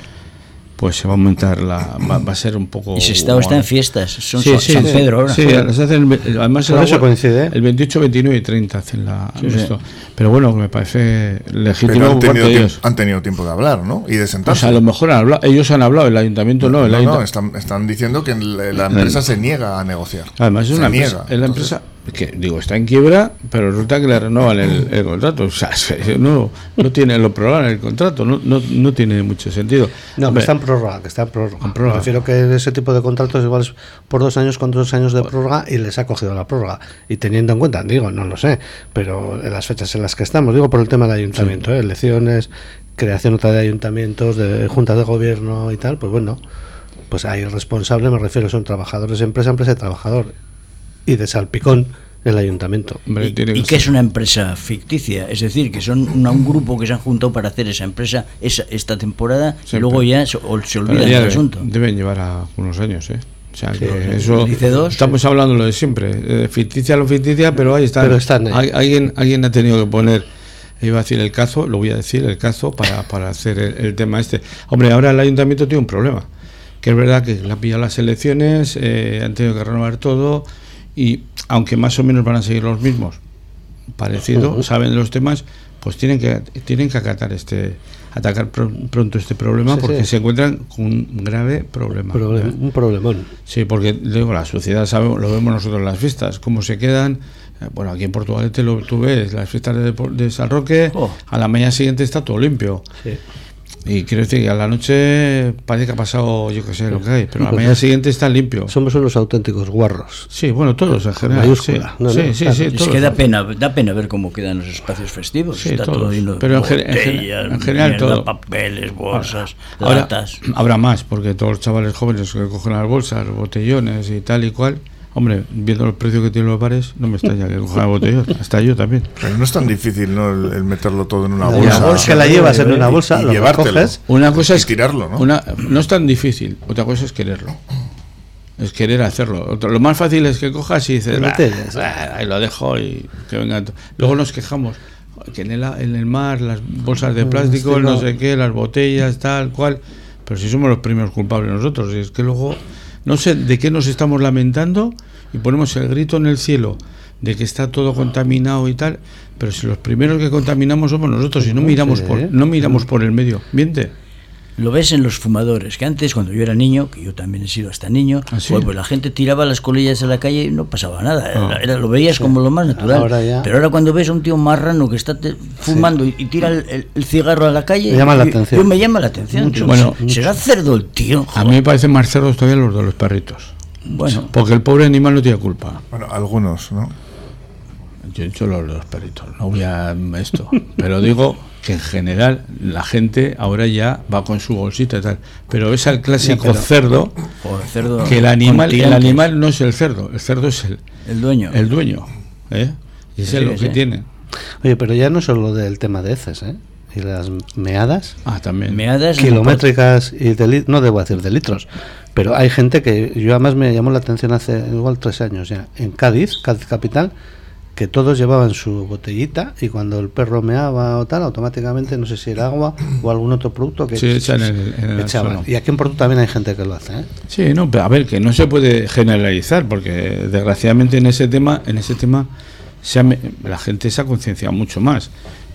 Speaker 4: pues se va a aumentar la. Va, va a ser un poco.
Speaker 6: Y si Estado está en fiestas, son
Speaker 4: Sí,
Speaker 6: San,
Speaker 4: sí,
Speaker 6: San
Speaker 4: sí.
Speaker 6: Pedro ahora.
Speaker 4: Sí, hacen, el- además el
Speaker 5: eso coincide, ¿eh?
Speaker 4: El 28, 29 y 30 hacen la, esto. Pero bueno, me parece legítimo
Speaker 1: Pero han tenido,
Speaker 4: de
Speaker 1: tiemp-
Speaker 4: ellos.
Speaker 1: han tenido tiempo de hablar, ¿no? Y de
Speaker 4: O
Speaker 1: sentarse.
Speaker 4: sea, a lo mejor han hablado, ellos han hablado, el ayuntamiento no. El
Speaker 1: no, no,
Speaker 4: ayunta-
Speaker 1: están, están diciendo que la, empresa se niega a negociar.
Speaker 4: Además es
Speaker 1: Se
Speaker 4: una
Speaker 1: niega.
Speaker 4: empresa, es la
Speaker 1: Entonces,
Speaker 4: empresa que digo está en quiebra, pero resulta que le renovan el, el contrato. O sea, se- no, no tiene lo prorrogan el contrato, no, no, no tiene mucho sentido.
Speaker 5: No, que
Speaker 4: Hombre,
Speaker 5: está en prórroga, que está en prórroga.
Speaker 4: Prórroga.
Speaker 5: Me refiero que ese tipo de contratos igual es por dos años con dos años de prórroga y les ha cogido la prórroga. Y teniendo en cuenta, digo, no lo sé, pero en las fechas en las que estamos, digo por el tema del ayuntamiento, ¿eh? elecciones, creación otra de ayuntamientos, de juntas de gobierno y tal, pues bueno, pues ahí el responsable, me refiero, son trabajadores empresa, empresa de trabajador. Y de salpicón el ayuntamiento.
Speaker 4: hombre,
Speaker 6: ¿Y,
Speaker 4: que
Speaker 6: es una empresa ficticia? Es decir, que son una- un grupo que se han juntado para hacer esa empresa esa, esta temporada y luego ya se, o se
Speaker 4: ya
Speaker 6: del asunto.
Speaker 4: deben llevar a unos años, ¿eh? O sea, que
Speaker 5: Sí,
Speaker 4: eso
Speaker 6: dice dos.
Speaker 4: estamos hablando lo de siempre, eh, ficticia lo ficticia, pero ahí está.
Speaker 5: Pero están ahí.
Speaker 4: Hay- alguien, alguien ha tenido que poner iba a decir el cazo, lo voy a decir el cazo para, para hacer el, el tema este. Hombre, ahora el ayuntamiento tiene un problema, que es verdad que le han pillado las elecciones, eh, han tenido que renovar todo y aunque más o menos van a seguir los mismos, parecido, saben de los temas, pues tienen que tienen que acatar este atacar pr- pronto este problema
Speaker 5: Sí,
Speaker 4: porque
Speaker 5: sí.
Speaker 4: se encuentran con un grave problema.
Speaker 5: Problem-
Speaker 4: ¿eh?
Speaker 5: un problemón.
Speaker 4: Sí, porque digo, la sociedad sabe, lo vemos nosotros en las fiestas, cómo se quedan. eh, Bueno, aquí en Portugalete lo tú ves, las fiestas de, de San Roque,
Speaker 6: Oh.
Speaker 4: a la mañana siguiente está todo limpio.
Speaker 5: Sí.
Speaker 4: Y quiero decir que a la noche parece que ha pasado, yo qué sé, lo que hay, pero a la mañana siguiente está limpio.
Speaker 5: Somos unos auténticos guarros.
Speaker 4: Sí, bueno, todos en general. Sí,
Speaker 5: no,
Speaker 4: sí,
Speaker 5: no,
Speaker 4: sí,
Speaker 5: claro.
Speaker 4: sí,
Speaker 6: Es
Speaker 4: todos.
Speaker 6: que da pena, da pena ver cómo quedan los espacios festivos.
Speaker 4: Sí,
Speaker 6: Está
Speaker 4: todos.
Speaker 6: todo lleno de
Speaker 4: Pero en general
Speaker 6: mierda,
Speaker 4: todo.
Speaker 6: papeles, bolsas,
Speaker 4: Ahora
Speaker 6: latas.
Speaker 4: habrá más, porque todos los chavales jóvenes que cogen las bolsas, botellones y tal y cual, hombre, viendo los precios que tienen los bares, no me extraña que cojan botellón, hasta yo también.
Speaker 1: Pero no es tan difícil, ¿no? El, el meterlo todo en una
Speaker 5: La
Speaker 1: bolsa.
Speaker 5: bolsa que la llevas en una bolsa,
Speaker 1: y
Speaker 5: lo recoges.
Speaker 4: Una cosa
Speaker 1: Y
Speaker 4: es
Speaker 1: tirarlo, ¿no?
Speaker 4: Una, no es tan difícil, otra cosa es quererlo. Es querer hacerlo. Otro- lo más fácil es que cojas y dices, "Bah, bah, ahí lo dejo y que venga. to-". Luego nos quejamos que en el, en el mar las bolsas de plástico, no. sé qué, las botellas, tal cual. Pero si somos los primeros culpables nosotros, y es que luego no sé de qué nos estamos lamentando y ponemos el grito en el cielo de que está todo contaminado y tal, pero si los primeros que contaminamos somos nosotros y no miramos por no miramos por el medio, miente.
Speaker 6: Lo ves en los fumadores, que antes cuando yo era niño, que yo también he sido hasta niño,
Speaker 4: ¿Ah, sí?
Speaker 6: pues, pues la gente tiraba las colillas a la calle y no pasaba nada, era-
Speaker 4: Ah.
Speaker 6: era- lo veías como lo más natural.
Speaker 5: Ahora ya-
Speaker 6: Pero ahora cuando ves a un tío marrano que está te- fumando y, y tira el, el- el cigarro a la calle,
Speaker 5: Me llama la atención.
Speaker 6: yo me llama la atención.
Speaker 5: Mucho,
Speaker 4: Bueno,
Speaker 6: "Se- será cerdo el tío.
Speaker 4: A mí me parecen más cerdos todavía los de los perritos.
Speaker 6: Bueno,
Speaker 4: Porque el pobre animal no tiene culpa.
Speaker 1: Bueno, algunos, ¿no?
Speaker 4: Yo he dicho los de los perritos, no voy a esto. Pero digo que en general la gente ahora ya va con su bolsita y tal. Pero es el clásico
Speaker 5: pero-
Speaker 4: cerdo
Speaker 6: joder, cerdo
Speaker 4: que el animal, el animal no es el cerdo, el cerdo es el,
Speaker 6: el dueño.
Speaker 4: el dueño. ¿eh? Y ese
Speaker 6: Sí,
Speaker 4: es lo
Speaker 6: sí.
Speaker 4: que tiene.
Speaker 5: Oye, pero ya no solo del tema de heces, ¿eh? Y las meadas
Speaker 4: Ah, también.
Speaker 6: Meadas
Speaker 5: kilométricas y de li- no debo decir de litros, pero hay gente que yo además me llamó la atención hace igual tres años ya en Cádiz, Cádiz capital, que todos llevaban su botellita y cuando el perro meaba o tal, automáticamente no sé si era agua o algún otro producto que
Speaker 4: Sí, echan en el- en el
Speaker 5: echaban.
Speaker 4: suelo.
Speaker 5: Y aquí en Porto también hay gente que lo hace, ¿eh?
Speaker 4: Sí, no, pero a ver, que no se puede generalizar, porque desgraciadamente en ese tema, en ese tema, se ha me- la gente se ha concienciado mucho más.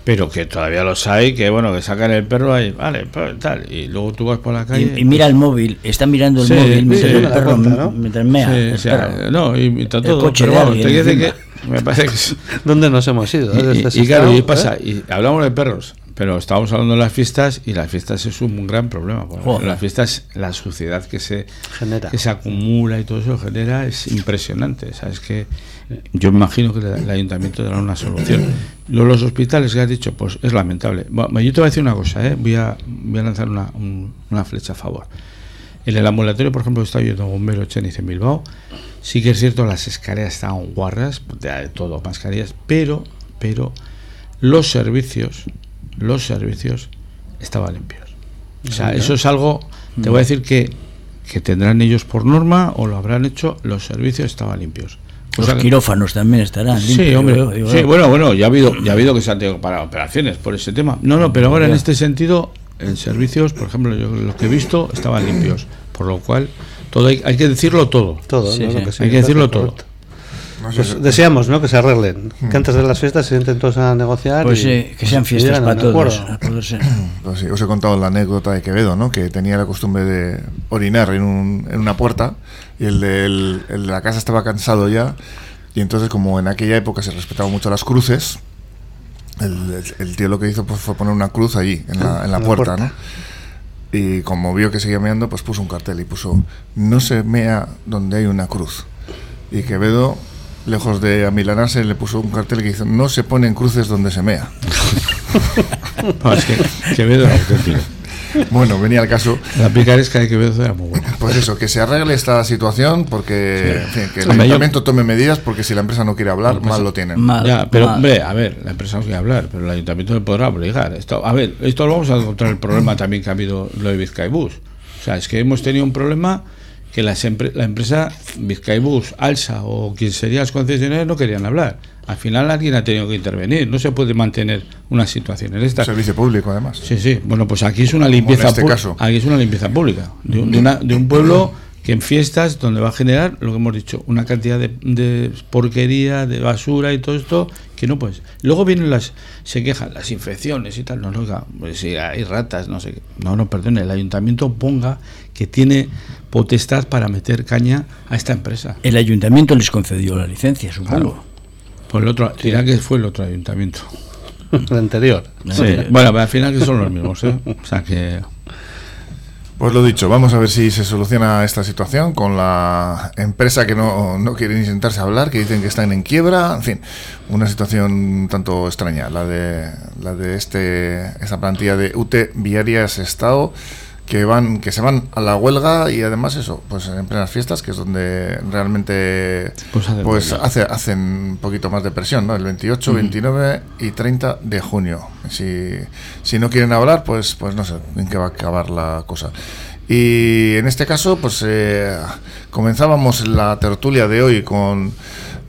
Speaker 4: Pero que todavía los hay, que bueno, que sacan el perro ahí, vale, pues, tal, y luego tú vas por la calle.
Speaker 6: Y, y mira el móvil, está mirando el
Speaker 4: Sí,
Speaker 6: móvil mientras
Speaker 4: sí.
Speaker 6: el perro
Speaker 5: cuenta, ¿no?
Speaker 6: mientras mea.
Speaker 4: Sí,
Speaker 6: el
Speaker 4: o sea,
Speaker 6: perro.
Speaker 4: no, y, y está
Speaker 6: El
Speaker 4: todo,
Speaker 6: coche
Speaker 4: pero vamos, te que me parece que es-
Speaker 5: ¿Dónde nos hemos ido?
Speaker 4: y, y- y claro, y pasa,
Speaker 5: ¿eh?
Speaker 4: y hablamos de perros, pero estábamos hablando de las fiestas y las fiestas es un gran problema. porque. Las fiestas, la suciedad que se
Speaker 5: Genera.
Speaker 4: que se acumula y todo eso genera es impresionante. ¿sabes? que yo imagino que el, ayuntamiento dará una solución. Lo de los hospitales que has dicho, pues es lamentable. Bueno, yo te voy a decir una cosa, ¿eh? voy, a, voy a lanzar una, un- una flecha a favor. En el ambulatorio, por ejemplo, está yendo bombero Chenice en Bilbao. Sí que es cierto, las escaleras estaban guarras, de, de todo, mascarillas, pero, pero los servicios, los servicios estaban limpios. O sea, eso es algo, te voy a decir que, que tendrán ellos por norma o lo habrán hecho, los servicios estaban limpios.
Speaker 6: Los
Speaker 4: Cosa que-
Speaker 6: quirófanos también estarán.
Speaker 4: Sí,
Speaker 6: limpios,
Speaker 4: hombre. Sí, bueno, bueno, ya ha habido, ya ha habido que se han tenido para operaciones por ese tema. No, no, pero ahora en este sentido, en servicios, por ejemplo, yo lo que he visto estaban limpios, por lo cual todo hay, hay que decirlo todo.
Speaker 5: Todo,
Speaker 6: Sí,
Speaker 5: ¿no? Lo
Speaker 6: sí.
Speaker 5: sí,
Speaker 4: Hay que decirlo todo.
Speaker 5: correcto. Pues deseamos ¿no? que se arreglen, que antes de las fiestas se sienten todos a negociar.
Speaker 6: Pues
Speaker 5: y,
Speaker 6: eh, que sean
Speaker 5: y
Speaker 6: fiestas para todos.
Speaker 1: Pues sí, os he contado la anécdota de Quevedo, ¿no? Que tenía la costumbre de orinar en, un- en una puerta y el de, el- el de la casa estaba cansado ya y entonces como en aquella época se respetaban mucho las cruces, el, el- el tío lo que hizo pues, fue poner una cruz allí, en la, en la
Speaker 5: En la
Speaker 1: puerta,
Speaker 5: puerta.
Speaker 1: ¿no? Y como vio que seguía meando, pues puso un cartel y puso no se mea donde hay una cruz. Y Quevedo, lejos de amilanarse, le puso un cartel que dice no se ponen cruces donde se mea.
Speaker 4: No, es que Quevedo.
Speaker 1: Bueno, venía el caso
Speaker 4: La picaresca de Quevedo era muy buena.
Speaker 1: Pues eso, que se arregle esta situación porque en fin, que el
Speaker 4: Hombre, yo-
Speaker 1: ayuntamiento tome medidas porque si la empresa no quiere hablar, mal lo tienen.
Speaker 6: Mal,
Speaker 4: Ya, pero
Speaker 6: mal.
Speaker 4: hombre, a ver, la empresa no quiere hablar, pero el ayuntamiento le podrá obligar. Esto, a ver, esto lo vamos a encontrar el problema también que ha habido lo de Vizcaibús. O sea, es que hemos tenido un problema que las empre- la empresa Vizcaibus, Alsa o quien serían los concesionarios no querían hablar. Al final alguien ha tenido que intervenir. No se puede mantener una situación en esta.
Speaker 1: Servicio público, además.
Speaker 4: Sí, sí. Bueno, pues aquí es una limpieza
Speaker 1: este caso.
Speaker 4: Aquí es una limpieza pública. De, un- de una- de un pueblo que en fiestas, donde va a generar, lo que hemos dicho, una cantidad de, de porquería, de basura y todo esto, que no pues. Luego vienen las, se quejan, las infecciones y tal. No, no, pues si hay ratas, no sé qué. No, no, perdone, el ayuntamiento ponga que tiene potestad para meter caña a esta empresa.
Speaker 6: El ayuntamiento les concedió la licencia, supongo.
Speaker 4: Claro. Por el otro, dirá que fue el otro ayuntamiento.
Speaker 5: El anterior.
Speaker 4: Sí. Bueno, pero al final que son los mismos, ¿eh? O sea que.
Speaker 1: Pues lo dicho, vamos a ver si se soluciona esta situación con la empresa que no, no quiere ni sentarse a hablar, que dicen que están en quiebra, en fin, una situación un tanto extraña, la de la de este esta plantilla de UT Viarias Estado que van que se van a la huelga y además eso, pues en plenas fiestas, que es donde realmente
Speaker 4: Pues hacen
Speaker 1: pues hace, hacen un poquito más de presión, ¿no? El 28, 29 y 30 de junio. Si, si no quieren hablar, pues, pues no sé en qué va a acabar la cosa. Y en este caso, pues eh, comenzábamos la tertulia de hoy con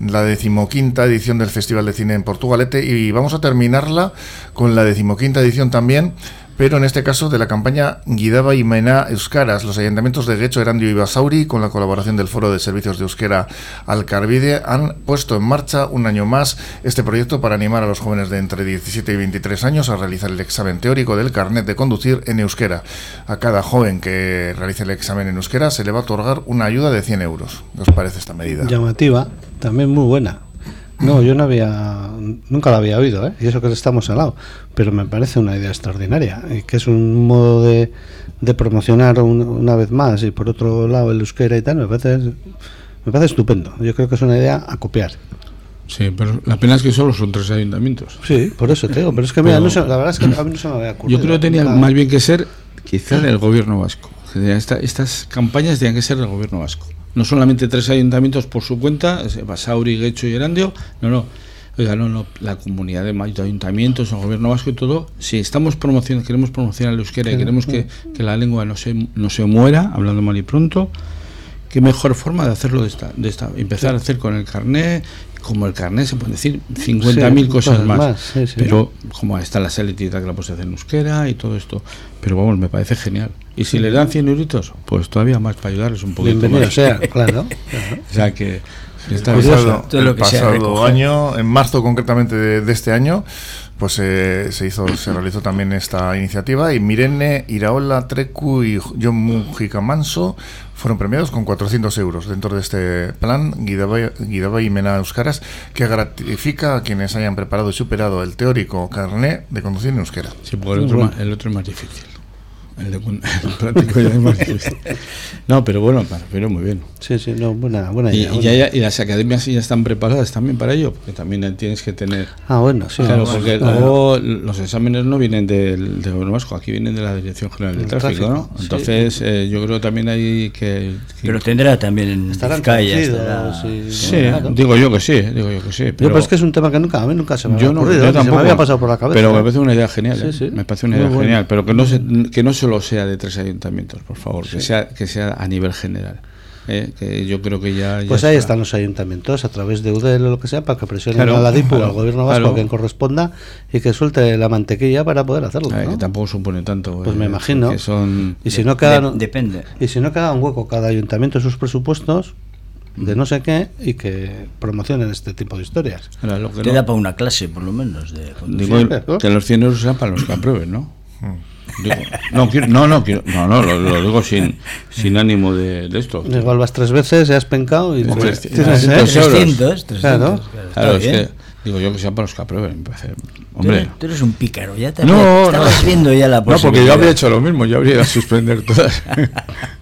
Speaker 1: la decimoquinta edición del Festival de Cine en Portugalete y vamos a terminarla con la decimoquinta edición también pero en este caso de la campaña Guidaba y Mena Euskaras, los ayuntamientos de Guecho, Erandio y Basauri, con la colaboración del Foro de Servicios de Euskera Alcarvide, han puesto en marcha un año más este proyecto para animar a los jóvenes de entre 17 y 23 años a realizar el examen teórico del carnet de conducir en euskera. A cada joven que realice el examen en euskera se le va a otorgar una ayuda de 100 euros. ¿Qué os parece esta medida?
Speaker 5: Llamativa, también muy buena. No, yo no había, nunca la había oído, ¿eh? y eso que estamos al lado, pero me parece una idea extraordinaria, y que es un modo de, de promocionar un- una vez más, y por otro lado el euskera y tal, me parece, me parece estupendo. Yo creo que es una idea a copiar.
Speaker 4: Sí, pero la pena es que solo son tres ayuntamientos.
Speaker 5: Sí, por eso te digo, pero es que mira,
Speaker 4: Pero-
Speaker 5: no se- la verdad es que a mí no se me había ocurrido.
Speaker 4: Yo creo que tenía más bien que ser quizá del gobierno vasco. Esta- estas campañas tenían que ser del gobierno vasco. No solamente tres ayuntamientos por su cuenta, Basauri, Guecho y Erandio. No, no. Oiga, no, no, la comunidad de ayuntamientos, el gobierno vasco y todo, si estamos promocionando, queremos promocionar el euskera y queremos que, que la lengua no se, no se muera, hablando mal y pronto, qué mejor forma de hacerlo de esta, de esta empezar a hacer con el carnet, como el carnet se pueden decir 50.000
Speaker 5: Sí,
Speaker 4: cosas más,
Speaker 5: más, sí, sí.
Speaker 4: pero como está la selectividad que la puedes hacer en euskera y todo esto, pero vamos, me parece genial. Y si le dan 100 euritos, pues todavía más para ayudarles un poquito
Speaker 5: Bienvenido
Speaker 4: más.
Speaker 5: sea, claro. claro.
Speaker 4: O sea que está
Speaker 1: El pasado,
Speaker 6: lo
Speaker 1: el pasado año, en marzo concretamente de, de este año, pues eh, se hizo, se realizó también esta iniciativa y Mirene, Iraola, Trecu y John Mujica Manso fueron premiados con 400 euros dentro de este plan Guidaba y Mena Euskaras que gratifica a quienes hayan preparado y superado el teórico carné de conducir en euskera.
Speaker 4: Sí, porque el otro, el otro es más difícil. El, el práctico ya es. No, pero bueno, me refiero muy bien.
Speaker 5: Sí, sí, no, buena, buena
Speaker 4: Y,
Speaker 5: idea.
Speaker 4: y
Speaker 5: buena.
Speaker 4: ya- y las academias ya están preparadas también para ello, porque también tienes que tener
Speaker 5: Ah, bueno, sí.
Speaker 4: Claro,
Speaker 5: bueno,
Speaker 4: porque
Speaker 5: claro.
Speaker 4: luego los exámenes no vienen del, del gobierno vasco, aquí vienen de la Dirección General del Tráfico,
Speaker 5: tráfico,
Speaker 4: ¿no?
Speaker 5: sí.
Speaker 4: Entonces, eh, yo creo que también hay que... que-
Speaker 6: Pero tendrá también en
Speaker 5: Estarán traducidos
Speaker 6: estará-
Speaker 5: y-
Speaker 4: sí,
Speaker 5: claro.
Speaker 4: digo yo que sí, digo yo que sí.
Speaker 5: Yo,
Speaker 4: Pero,
Speaker 5: pero es que es un tema que nunca, a mí nunca se me había
Speaker 4: yo no,
Speaker 5: ocurrido,
Speaker 4: yo
Speaker 5: ni se
Speaker 4: tampoco,
Speaker 5: me había pasado por la cabeza.
Speaker 4: Pero me parece una idea genial,
Speaker 5: Sí,
Speaker 4: ¿eh?
Speaker 5: sí.
Speaker 4: me parece una idea
Speaker 5: bueno.
Speaker 4: genial, pero que no, se, que no solo sea de tres ayuntamientos, por favor, que, sea, que sea a nivel general. ¿eh? Que yo creo que ya... ya
Speaker 5: Pues ahí
Speaker 4: está.
Speaker 5: están los ayuntamientos, a través de UDEL o lo que sea, para que presionen
Speaker 4: Claro,
Speaker 5: a la DIPU,
Speaker 4: claro,
Speaker 5: al gobierno vasco,
Speaker 4: claro.
Speaker 5: a quien corresponda, y que suelte la mantequilla para poder hacerlo.
Speaker 4: A ver,
Speaker 5: ¿no?
Speaker 4: que tampoco supone tanto.
Speaker 5: Pues me
Speaker 4: eh,
Speaker 5: imagino.
Speaker 4: Que son...
Speaker 5: Y si no queda,
Speaker 6: De- depende.
Speaker 5: y si no queda un hueco cada ayuntamiento en sus presupuestos de no sé qué y que promocionen este tipo de historias.
Speaker 4: Ahora, lo que
Speaker 6: Te
Speaker 4: no-
Speaker 6: da para una clase, por lo menos. De
Speaker 4: Digo,
Speaker 5: Sí.
Speaker 4: que los 100 euros sean para los que aprueben, ¿no? Digo, no, quiero, no, no, quiero, no, no, lo, lo digo sin, sin ánimo de, de esto.
Speaker 5: Igual vas tres veces, se has pencado y
Speaker 4: Hombre,
Speaker 5: dices,
Speaker 4: tienes-
Speaker 5: ¿eh?
Speaker 4: 300 euros.
Speaker 6: 300, 300.
Speaker 5: Claro.
Speaker 6: claro,
Speaker 4: Claro, es que, digo yo que sean para los que aprueben.
Speaker 6: Tú
Speaker 4: Hombre.
Speaker 6: eres, tú eres un pícaro, ya te
Speaker 4: No,
Speaker 6: estabas viendo ya la
Speaker 4: No, porque yo habría hecho lo mismo, yo habría ido a suspender todas.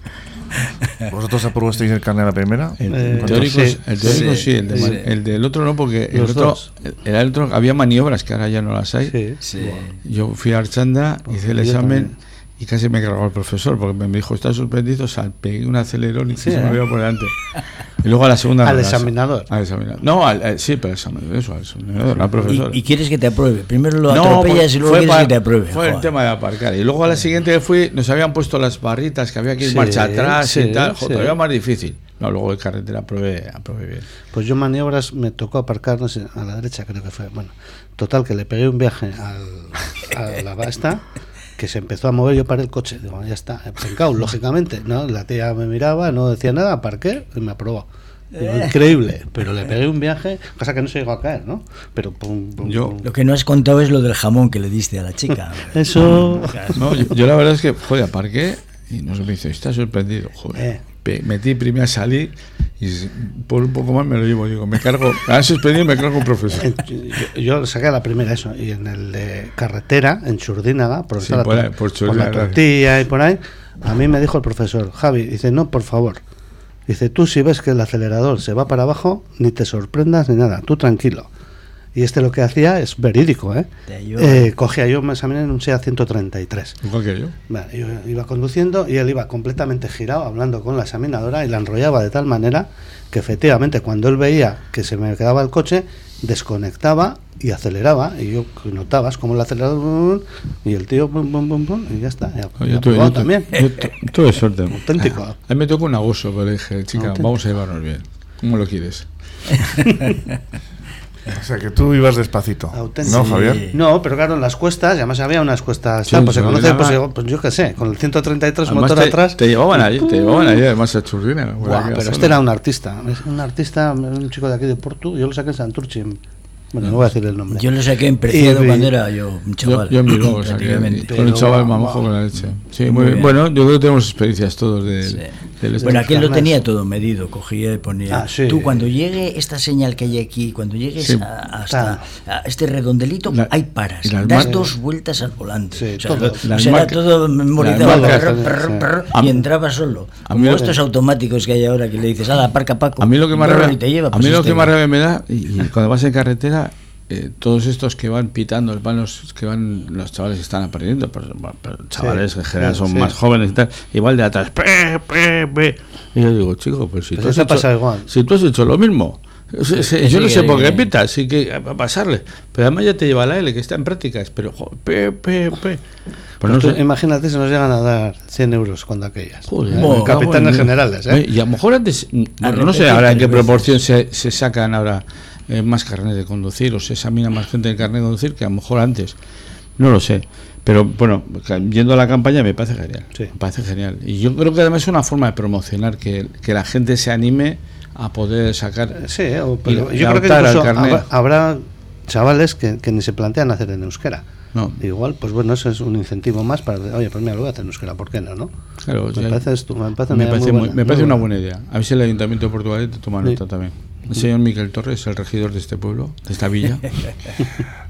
Speaker 1: ¿Vosotros aprobasteis el carnet a la primera?
Speaker 4: El,
Speaker 5: Eh,
Speaker 4: el teórico,
Speaker 5: sí.
Speaker 4: el teórico sí,
Speaker 6: Sí,
Speaker 4: el, de
Speaker 6: sí.
Speaker 4: el del otro no, porque el otro, el, el otro había maniobras que ahora ya no las hay.
Speaker 5: Sí.
Speaker 6: Sí.
Speaker 4: Yo fui a Archanda, hice el examen
Speaker 5: también.
Speaker 4: y casi me cargó el profesor porque me dijo, está suspendido, sal, pegué un acelerón y
Speaker 5: Sí,
Speaker 4: se me
Speaker 5: ¿eh?
Speaker 4: vio por delante. Y luego a la segunda.
Speaker 5: Al examinador.
Speaker 4: Al examinador. No, al, al- sí, pero al examinador, eso, al examinador, la profesora.
Speaker 6: Y, y quieres que te apruebe. Primero lo
Speaker 4: No,
Speaker 6: atropellas
Speaker 4: pues,
Speaker 6: y luego
Speaker 4: fue
Speaker 6: quieres
Speaker 4: pa-
Speaker 6: que te apruebe.
Speaker 4: Fue el tema de aparcar. Y luego a la siguiente que fui, nos habían puesto las barritas que había que ir
Speaker 5: Sí,
Speaker 4: marcha atrás
Speaker 5: sí,
Speaker 4: y tal.
Speaker 5: sí.
Speaker 4: Joder, todavía más difícil. No, luego de carretera aprobé, aprobé bien.
Speaker 5: Pues yo maniobras me tocó aparcar, no sé, a la derecha creo que fue. Bueno, total, que le pegué un viaje al, a la basta, que se empezó a mover, yo paré el coche. Digo, ya está, pencado, lógicamente. ¿no? La tía me miraba, no decía nada, aparqué y me aprobó. Digo, increíble, pero le pegué un viaje, cosa que no se llegó a caer, ¿no? Pero pum, pum,
Speaker 4: Yo-
Speaker 5: pum.
Speaker 6: Lo que no has contado es lo del jamón que le diste a la chica.
Speaker 5: Eso.
Speaker 4: No, yo, yo la verdad es que, joder, aparqué y no se me dice, está sorprendido, joder.
Speaker 5: Eh.
Speaker 4: Metí primero salí y por un poco más me lo llevo. Digo, me cargo, han suspendido y me cargo un profesor.
Speaker 5: Yo, yo saqué la primera eso y en el de carretera en Churdínaga por,
Speaker 4: Sí, por
Speaker 5: tor-
Speaker 4: ahí, por
Speaker 5: la
Speaker 4: Churdínaga,
Speaker 5: tortilla y por ahí a mí me dijo el profesor Javi dice no por favor dice tú si ves que el acelerador se va para abajo ni te sorprendas ni nada tú tranquilo y este lo que hacía es verídico ¿eh?
Speaker 6: Ayuda.
Speaker 5: Eh, cogía yo me examiné en un SEA 133
Speaker 4: Igual que yo.
Speaker 5: Vale, yo iba conduciendo y él iba completamente girado hablando con la examinadora y la enrollaba de tal manera que efectivamente cuando él veía que se me quedaba el coche desconectaba y aceleraba y yo notabas como el acelerador y el tío bum, bum, bum, bum, y ya está ya,
Speaker 4: yo
Speaker 5: también
Speaker 4: yo tu- tuve suerte.
Speaker 5: Auténtico.
Speaker 4: A mí me tocó un abuso, pero dije, chica,
Speaker 5: Auténtico.
Speaker 4: vamos a llevarnos bien. ¿Cómo lo quieres?
Speaker 1: O sea, que tú ibas despacito.
Speaker 5: Auténtico.
Speaker 1: ¿No, Javier?
Speaker 5: no pero claro en las cuestas y además había unas cuestas
Speaker 4: Sí,
Speaker 5: tal, pues se
Speaker 4: en
Speaker 5: conoce pues, yo, pues yo qué sé con el 133
Speaker 4: Además,
Speaker 5: motor
Speaker 4: te,
Speaker 5: atrás
Speaker 4: te llevaban allí, te llevaban allí además a Churdina.
Speaker 5: Buah, pero este era un artista, un artista, un chico de aquí de Porto, yo lo saqué en Santurce. Bueno, no voy a decir el nombre.
Speaker 6: Yo lo saqué en Preciado cuando era yo un
Speaker 4: Yo,
Speaker 6: chaval.
Speaker 4: yo en Bilbao, o sea, que-
Speaker 6: prácticamente.
Speaker 4: con el chaval
Speaker 5: guau.
Speaker 4: con la leche. Sí,
Speaker 6: Muy
Speaker 4: muy bien.
Speaker 6: bien.
Speaker 4: Bueno, yo creo que tenemos experiencias todos del,
Speaker 6: Sí.
Speaker 4: del.
Speaker 6: Bueno, aquel lo tenía todo medido, cogía y ponía.
Speaker 5: Ah, sí.
Speaker 6: Tú cuando llegue esta señal que hay aquí, cuando llegues
Speaker 4: Sí.
Speaker 6: a- hasta a este redondelito,
Speaker 4: La-
Speaker 6: hay paras. Das
Speaker 4: mar-
Speaker 6: dos vueltas al volante.
Speaker 5: Sí,
Speaker 6: o sea,
Speaker 5: todo.
Speaker 6: lo-
Speaker 4: Las
Speaker 6: será
Speaker 4: marcas-
Speaker 6: todo memorizado. prr, prr, prr,
Speaker 4: A
Speaker 6: y entraba solo.
Speaker 4: a mí
Speaker 6: Como
Speaker 4: lo-
Speaker 6: estos automáticos que hay ahora que le dices, ah, aparca Paco.
Speaker 4: A mí lo que más a
Speaker 6: pues
Speaker 4: mí lo
Speaker 6: este
Speaker 4: que más
Speaker 6: va.
Speaker 4: rabia me da, y cuando vas en carretera, eh, todos estos que van pitando, van los que van los chavales que están aprendiendo, pero, pero chavales que en general son
Speaker 5: sí.
Speaker 4: más jóvenes y tal, igual de atrás, pe, pe, pe. y yo digo, chico, pues si,
Speaker 5: Pues
Speaker 4: tú has hecho,
Speaker 5: pasa igual.
Speaker 4: si tú has hecho lo mismo,
Speaker 6: Sí,
Speaker 4: yo no sé por qué
Speaker 6: que-
Speaker 4: pitas, sí que a pasarle, pero además ya te lleva la L, que está en prácticas, pero jo, pe, pe, pe. Pues no
Speaker 5: Pues tú
Speaker 4: sé.
Speaker 5: Imagínate si nos llegan a dar 100 euros cuando aquellas.
Speaker 4: Joder,
Speaker 6: Bueno,
Speaker 5: capitanes
Speaker 6: bueno.
Speaker 5: generales, ¿eh?
Speaker 4: Y a lo mejor antes, bueno, no sé ahora en qué proporción se, se sacan ahora eh, más carnet de conducir o se examina más gente el carnet de conducir que a lo mejor antes. No lo sé. Pero bueno, yendo a la campaña me parece genial.
Speaker 5: Sí.
Speaker 4: Me parece genial. Y yo creo que además es una forma de promocionar, que, que la gente se anime a poder sacar.
Speaker 5: Sí, eh, o- pero
Speaker 4: y
Speaker 5: yo creo que incluso
Speaker 4: carnet.
Speaker 5: habrá, habrá chavales que, que ni se plantean hacer en euskera.
Speaker 4: No.
Speaker 5: Igual, pues bueno, eso es un incentivo más para, oye, pues mira, lo voy a hacer en euskera, ¿por qué no? no?
Speaker 4: Claro,
Speaker 5: me, parece, estu- me parece
Speaker 4: me
Speaker 5: una
Speaker 4: parece,
Speaker 5: muy buena,
Speaker 4: me parece
Speaker 5: muy
Speaker 4: una
Speaker 5: buena.
Speaker 4: idea. A ver si el Ayuntamiento de Portugalete toma
Speaker 5: Sí.
Speaker 4: nota también. El señor Miquel Torres, el regidor de este pueblo, de esta villa.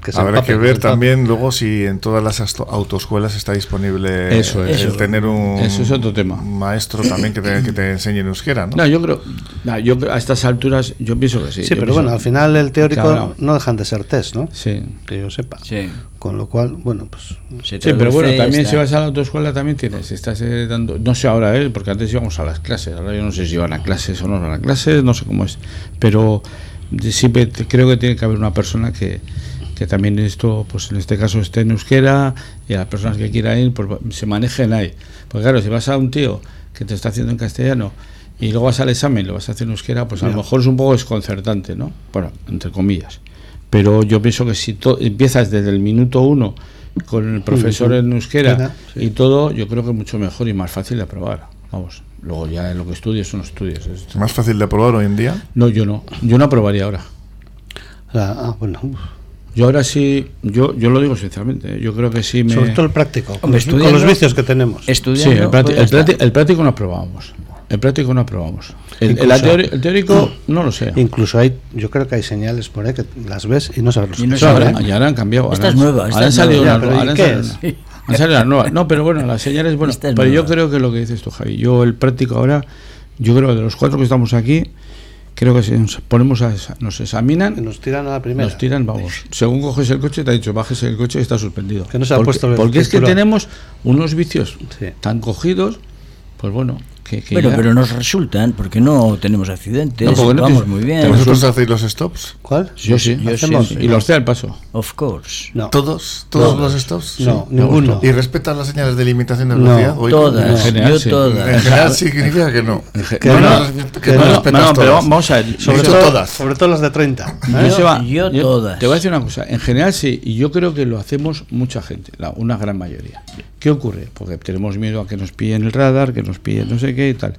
Speaker 5: Que
Speaker 1: Habrá que ver también luego si en todas las autoescuelas está disponible
Speaker 4: Eso es.
Speaker 1: el
Speaker 6: Eso.
Speaker 1: tener un
Speaker 4: Eso es otro tema.
Speaker 1: maestro también que te, que te enseñe en euskera, ¿no?
Speaker 4: No, yo creo, no, yo a estas alturas, yo pienso que sí.
Speaker 5: Sí, pero
Speaker 4: pienso-
Speaker 5: bueno, al final el teórico
Speaker 4: Claro.
Speaker 5: no dejan de ser test, ¿no?
Speaker 4: Sí.
Speaker 5: Que yo sepa.
Speaker 6: Sí.
Speaker 5: Con lo cual, bueno, pues
Speaker 6: Se
Speaker 4: Sí, pero bueno, también si vas a la autoescuela también tienes, estás eh, dando, no sé ahora, eh, porque antes íbamos a las clases, ahora yo no sé si van a clases o no van a clases, no sé cómo es, pero te- creo que tiene que haber una persona que, que también esto, pues en este caso esté en euskera y a las personas que quieran ir, pues se manejen ahí. Porque claro, si vas a un tío que te está haciendo en castellano y luego vas al examen y lo vas a hacer en euskera, pues a lo mejor es un poco desconcertante, ¿no? Bueno, entre comillas. Pero yo pienso que si to- empiezas desde el minuto uno con el profesor en euskera
Speaker 5: sí.
Speaker 4: y todo, yo creo que es mucho mejor y más fácil de aprobar. Vamos, luego ya lo que estudies son estudios. es-
Speaker 1: Más fácil de aprobar hoy en día.
Speaker 4: No, yo no. Yo no aprobaría ahora.
Speaker 5: ah, bueno.
Speaker 4: Yo ahora sí, yo, yo lo digo sinceramente, ¿eh? yo creo que sí me...
Speaker 5: sobre todo el práctico, con,
Speaker 6: Hombre,
Speaker 5: los, con
Speaker 6: estudiando-
Speaker 5: los vicios que tenemos.
Speaker 4: Sí,
Speaker 6: Estudiando,
Speaker 4: el, prácti-
Speaker 6: pues
Speaker 4: el
Speaker 6: está.
Speaker 4: prácti- el práctico no aprobábamos. El práctico no aprobamos. El, el-
Speaker 5: Incluso-
Speaker 4: la teori- el teórico no lo sé.
Speaker 5: Incluso hay, yo creo que hay señales por ahí que las ves y no sabes los
Speaker 6: Y
Speaker 5: que
Speaker 6: no.
Speaker 5: ¿eh?
Speaker 4: Ahora, y ahora han cambiado.
Speaker 6: Esta
Speaker 4: ahora
Speaker 6: es nueva, esta
Speaker 4: ahora han
Speaker 6: es
Speaker 4: salido
Speaker 5: nueva.
Speaker 4: unas
Speaker 5: Ya, pero
Speaker 4: nuevas,
Speaker 5: ¿y
Speaker 4: ahora han
Speaker 5: qué
Speaker 4: salido una- han salido las nuevas. No, pero bueno, las señales, bueno.
Speaker 6: Es
Speaker 4: Pero yo creo que lo que dices tú, Javi, yo el práctico ahora, yo creo que de los cuatro que estamos aquí, creo que si nos ponemos a, esa- nos
Speaker 5: Que
Speaker 4: examinan,
Speaker 5: nos tiran a la primera.
Speaker 4: nos tiran, vamos. Según coges el coche, te ha dicho, bajes el coche y está suspendido.
Speaker 5: Que no se ha
Speaker 4: porque,
Speaker 5: puesto
Speaker 4: porque es que tenemos unos vicios
Speaker 5: Sí.
Speaker 4: tan cogidos, pues bueno, que, que
Speaker 6: Bueno,
Speaker 4: ya-
Speaker 6: pero nos resultan porque no tenemos accidentes,
Speaker 4: No, porque no
Speaker 6: vamos muy bien.
Speaker 1: ¿Vosotros hacéis los stops?
Speaker 5: ¿Cuál?
Speaker 4: Yo sí,
Speaker 6: yo
Speaker 5: Hacemos-
Speaker 6: sí.
Speaker 4: y los sé al paso.
Speaker 6: Of course.
Speaker 5: No.
Speaker 1: ¿Todos? ¿Todos los stops?
Speaker 5: No,
Speaker 1: Sí.
Speaker 5: ninguno.
Speaker 1: ¿Y respetan las señales de limitación de
Speaker 5: No.
Speaker 1: velocidad?
Speaker 6: Todas,
Speaker 4: en general,
Speaker 6: yo
Speaker 4: sí.
Speaker 6: todas.
Speaker 1: En general significa que no.
Speaker 4: Que
Speaker 1: no,
Speaker 4: no,
Speaker 1: respetas-
Speaker 5: que
Speaker 1: no
Speaker 5: no,
Speaker 1: respetas
Speaker 4: no, pero vamos a ver.
Speaker 1: Sobre
Speaker 5: todo,
Speaker 1: todas.
Speaker 5: sobre todo las de 30.
Speaker 4: Yo,
Speaker 5: ¿eh?
Speaker 6: Yo todas.
Speaker 4: Te voy a decir una cosa. En general sí, y yo creo que lo hacemos mucha gente, la, una gran mayoría. ¿Qué ocurre? Porque tenemos miedo a que nos pillen el radar, que nos pillen no sé qué y tal.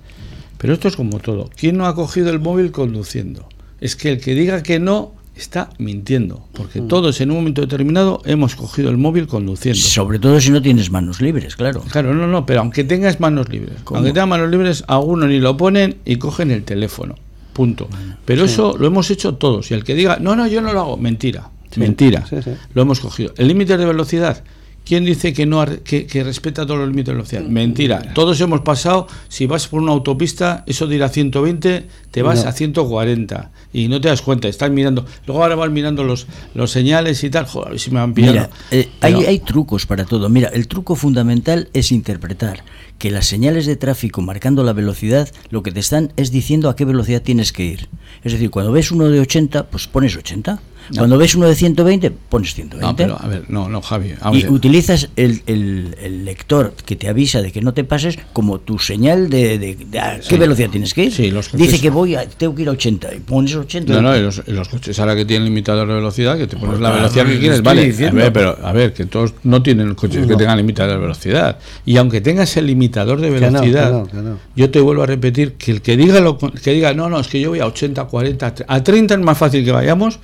Speaker 4: Pero esto es como todo. ¿Quién no ha cogido el móvil conduciendo? Es que el que diga que no está mintiendo, porque todos en un momento determinado hemos cogido el móvil conduciendo.
Speaker 6: Sobre todo si no tienes manos libres, claro.
Speaker 4: Claro, no, no, pero aunque tengas manos libres,
Speaker 6: ¿Cómo?
Speaker 4: aunque tengas manos libres, algunos ni lo ponen y cogen el teléfono. Punto. Pero eso lo hemos hecho todos. Y el que diga, no, no, yo no lo hago, mentira. Mentira.
Speaker 5: sí.
Speaker 4: Lo hemos cogido. El límite de velocidad. ¿Quién dice que no que, que respeta todos los límites de velocidad? Mentira. Todos hemos pasado, si vas por una autopista, eso de ir a 120, te vas
Speaker 5: No.
Speaker 4: a 140 y no te das cuenta, estás mirando. Luego ahora vas mirando los, los señales y tal. Joder, a ver si me van pillando.
Speaker 6: Mira, eh, hay, hay trucos para todo. Mira, el truco fundamental es interpretar que las señales de tráfico marcando la velocidad lo que te están es diciendo a qué velocidad tienes que ir. Es decir, cuando ves uno de 80, pues pones 80. Cuando ves uno de 120, pones 120.
Speaker 4: No, pero a ver, no, no, Javi.
Speaker 6: y utilizas el, el- el lector que te avisa de que no te pases como tu señal de, de- de a qué velocidad tienes que ir.
Speaker 4: Sí, los
Speaker 6: Dice que voy a, tengo que ir a 80 y pones 80.
Speaker 4: No, no, y los, coches ahora que tienen limitador de velocidad, que te pones
Speaker 6: Pues
Speaker 4: la
Speaker 6: claro,
Speaker 4: velocidad que quieres, vale.
Speaker 6: diciendo.
Speaker 4: A ver, pero a ver, que todos no tienen coches que tengan limitador de velocidad. Y aunque tengas el limitador de velocidad,
Speaker 5: que que
Speaker 4: yo te vuelvo a repetir que el que diga lo que diga, no, no, es que yo voy a 80, 40, a 30 es más fácil que vayamos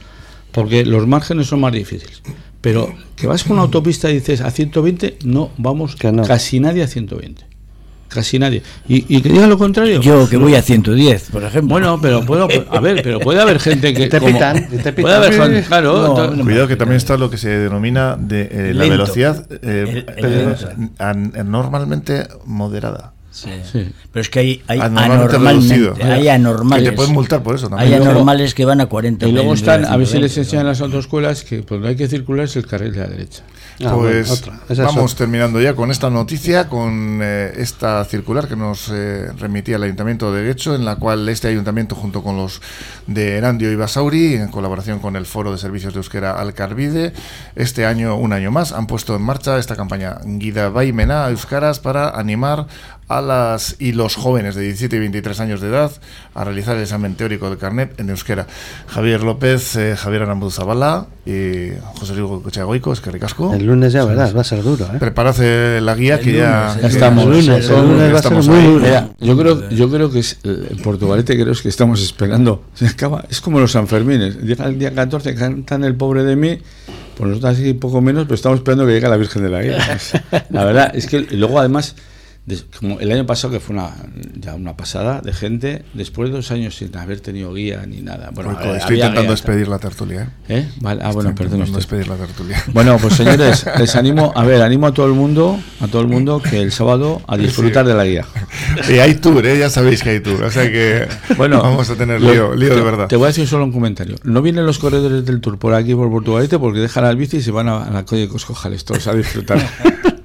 Speaker 4: porque los márgenes son más difíciles. Pero que vas con una autopista y dices a 120, no vamos
Speaker 5: Que no.
Speaker 4: casi nadie a 120. Casi nadie. Y, y que diga lo contrario.
Speaker 6: Yo que voy a 110, por ejemplo.
Speaker 4: Bueno, pero puedo, a ver, pero puede haber gente que
Speaker 5: Te
Speaker 4: como-
Speaker 5: pitan, te pitan.
Speaker 4: puede haber gente, claro,
Speaker 6: No,
Speaker 4: entonces-
Speaker 6: no.
Speaker 1: Cuidado que también está lo que se denomina de eh, la
Speaker 6: Lento.
Speaker 1: velocidad eh,
Speaker 6: El- el
Speaker 1: an- normalmente moderada.
Speaker 6: Sí.
Speaker 4: Sí.
Speaker 6: Pero es que hay, hay
Speaker 1: Anormalmente
Speaker 6: anormalmente,
Speaker 1: reducido.
Speaker 6: hay anormales.
Speaker 1: Que te pueden multar por eso
Speaker 6: Hay
Speaker 1: también.
Speaker 6: anormales que van a 40.
Speaker 4: Y luego
Speaker 6: en
Speaker 4: están, a ver si
Speaker 6: 120,
Speaker 4: les enseñan las autoescuelas que por donde hay que circular es el carril de la derecha.
Speaker 5: Ah,
Speaker 1: pues
Speaker 5: bueno,
Speaker 1: vamos
Speaker 5: otra.
Speaker 1: terminando ya con esta noticia, con eh, esta circular que nos eh, remitía el Ayuntamiento de Guecho, en la cual este ayuntamiento, junto con los de Erandio y Basauri, en colaboración con el Foro de Servicios de Euskera Alcarvide, este año, un año más, han puesto en marcha esta campaña Guida Baimena Euskaras para animar a las y los jóvenes de 17 y 23 años de edad a realizar el examen teórico del carnet en euskera. Javier López, eh, Javier Aramburu Zabala y José Luis Cochagoico, es que ricasco.
Speaker 5: El lunes ya verás, va a ser duro, ¿eh?
Speaker 1: Preparad eh, la guía que ya,
Speaker 6: lunes,
Speaker 1: que
Speaker 6: el
Speaker 4: estamos.
Speaker 5: El lunes, el lunes va a ser
Speaker 1: estamos
Speaker 5: muy duro.
Speaker 4: Mira, yo creo, yo creo que es, eh, en Portugalete creo que estamos esperando. Se acaba, es como los Sanfermines. Llega el día 14, cantan el pobre de mí. Pues nosotros así poco menos, pero estamos esperando que llegue la Virgen de la Guía. La verdad es que luego además, como el año pasado que fue una ya una pasada de gente, después de dos años sin haber tenido guía ni nada. Bueno, había
Speaker 1: estoy intentando despedir la tertulia. ¿eh?
Speaker 4: ¿Eh? Vale, ah, bueno, perdón
Speaker 1: despedir la tertulia.
Speaker 4: Bueno, pues señores, les animo, a ver, animo a todo el mundo, a todo el mundo que el sábado a disfrutar de la guía.
Speaker 1: Y hay tour, ¿eh? ya sabéis que hay tour. O sea que
Speaker 4: Bueno,
Speaker 1: vamos a tener lío, lío
Speaker 4: te,
Speaker 1: de verdad.
Speaker 4: Te voy a decir solo un comentario. No vienen los corredores del Tour por aquí, por Portugalete, porque dejan al bici y se van a, a la calle Coscojales todos a disfrutar.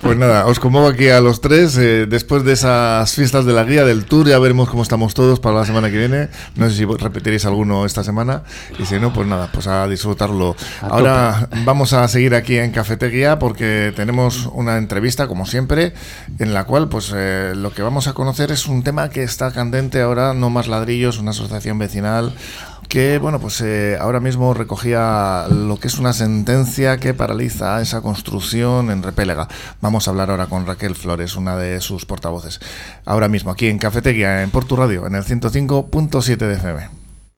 Speaker 1: Pues nada, os convoco aquí a los tres. eh, después de esas fiestas de la guía del tour, ya veremos cómo estamos todos para la semana que viene. No sé si repetiréis alguno esta semana. Y si no, pues nada, pues a disfrutarlo.
Speaker 5: A
Speaker 1: Ahora vamos a seguir aquí en Cafetería porque tenemos una entrevista, como siempre, en la cual pues eh, lo que vamos a conocer es un tema que está candente ahora, no más ladrillos, una asociación vecinal que bueno pues eh, ahora mismo recogía lo que es una sentencia que paraliza esa construcción en Repélega. Vamos a hablar ahora con Raquel Flores, una de sus portavoces. Ahora mismo aquí en Cafetería, en Portu Radio, en el 105.7 de FM.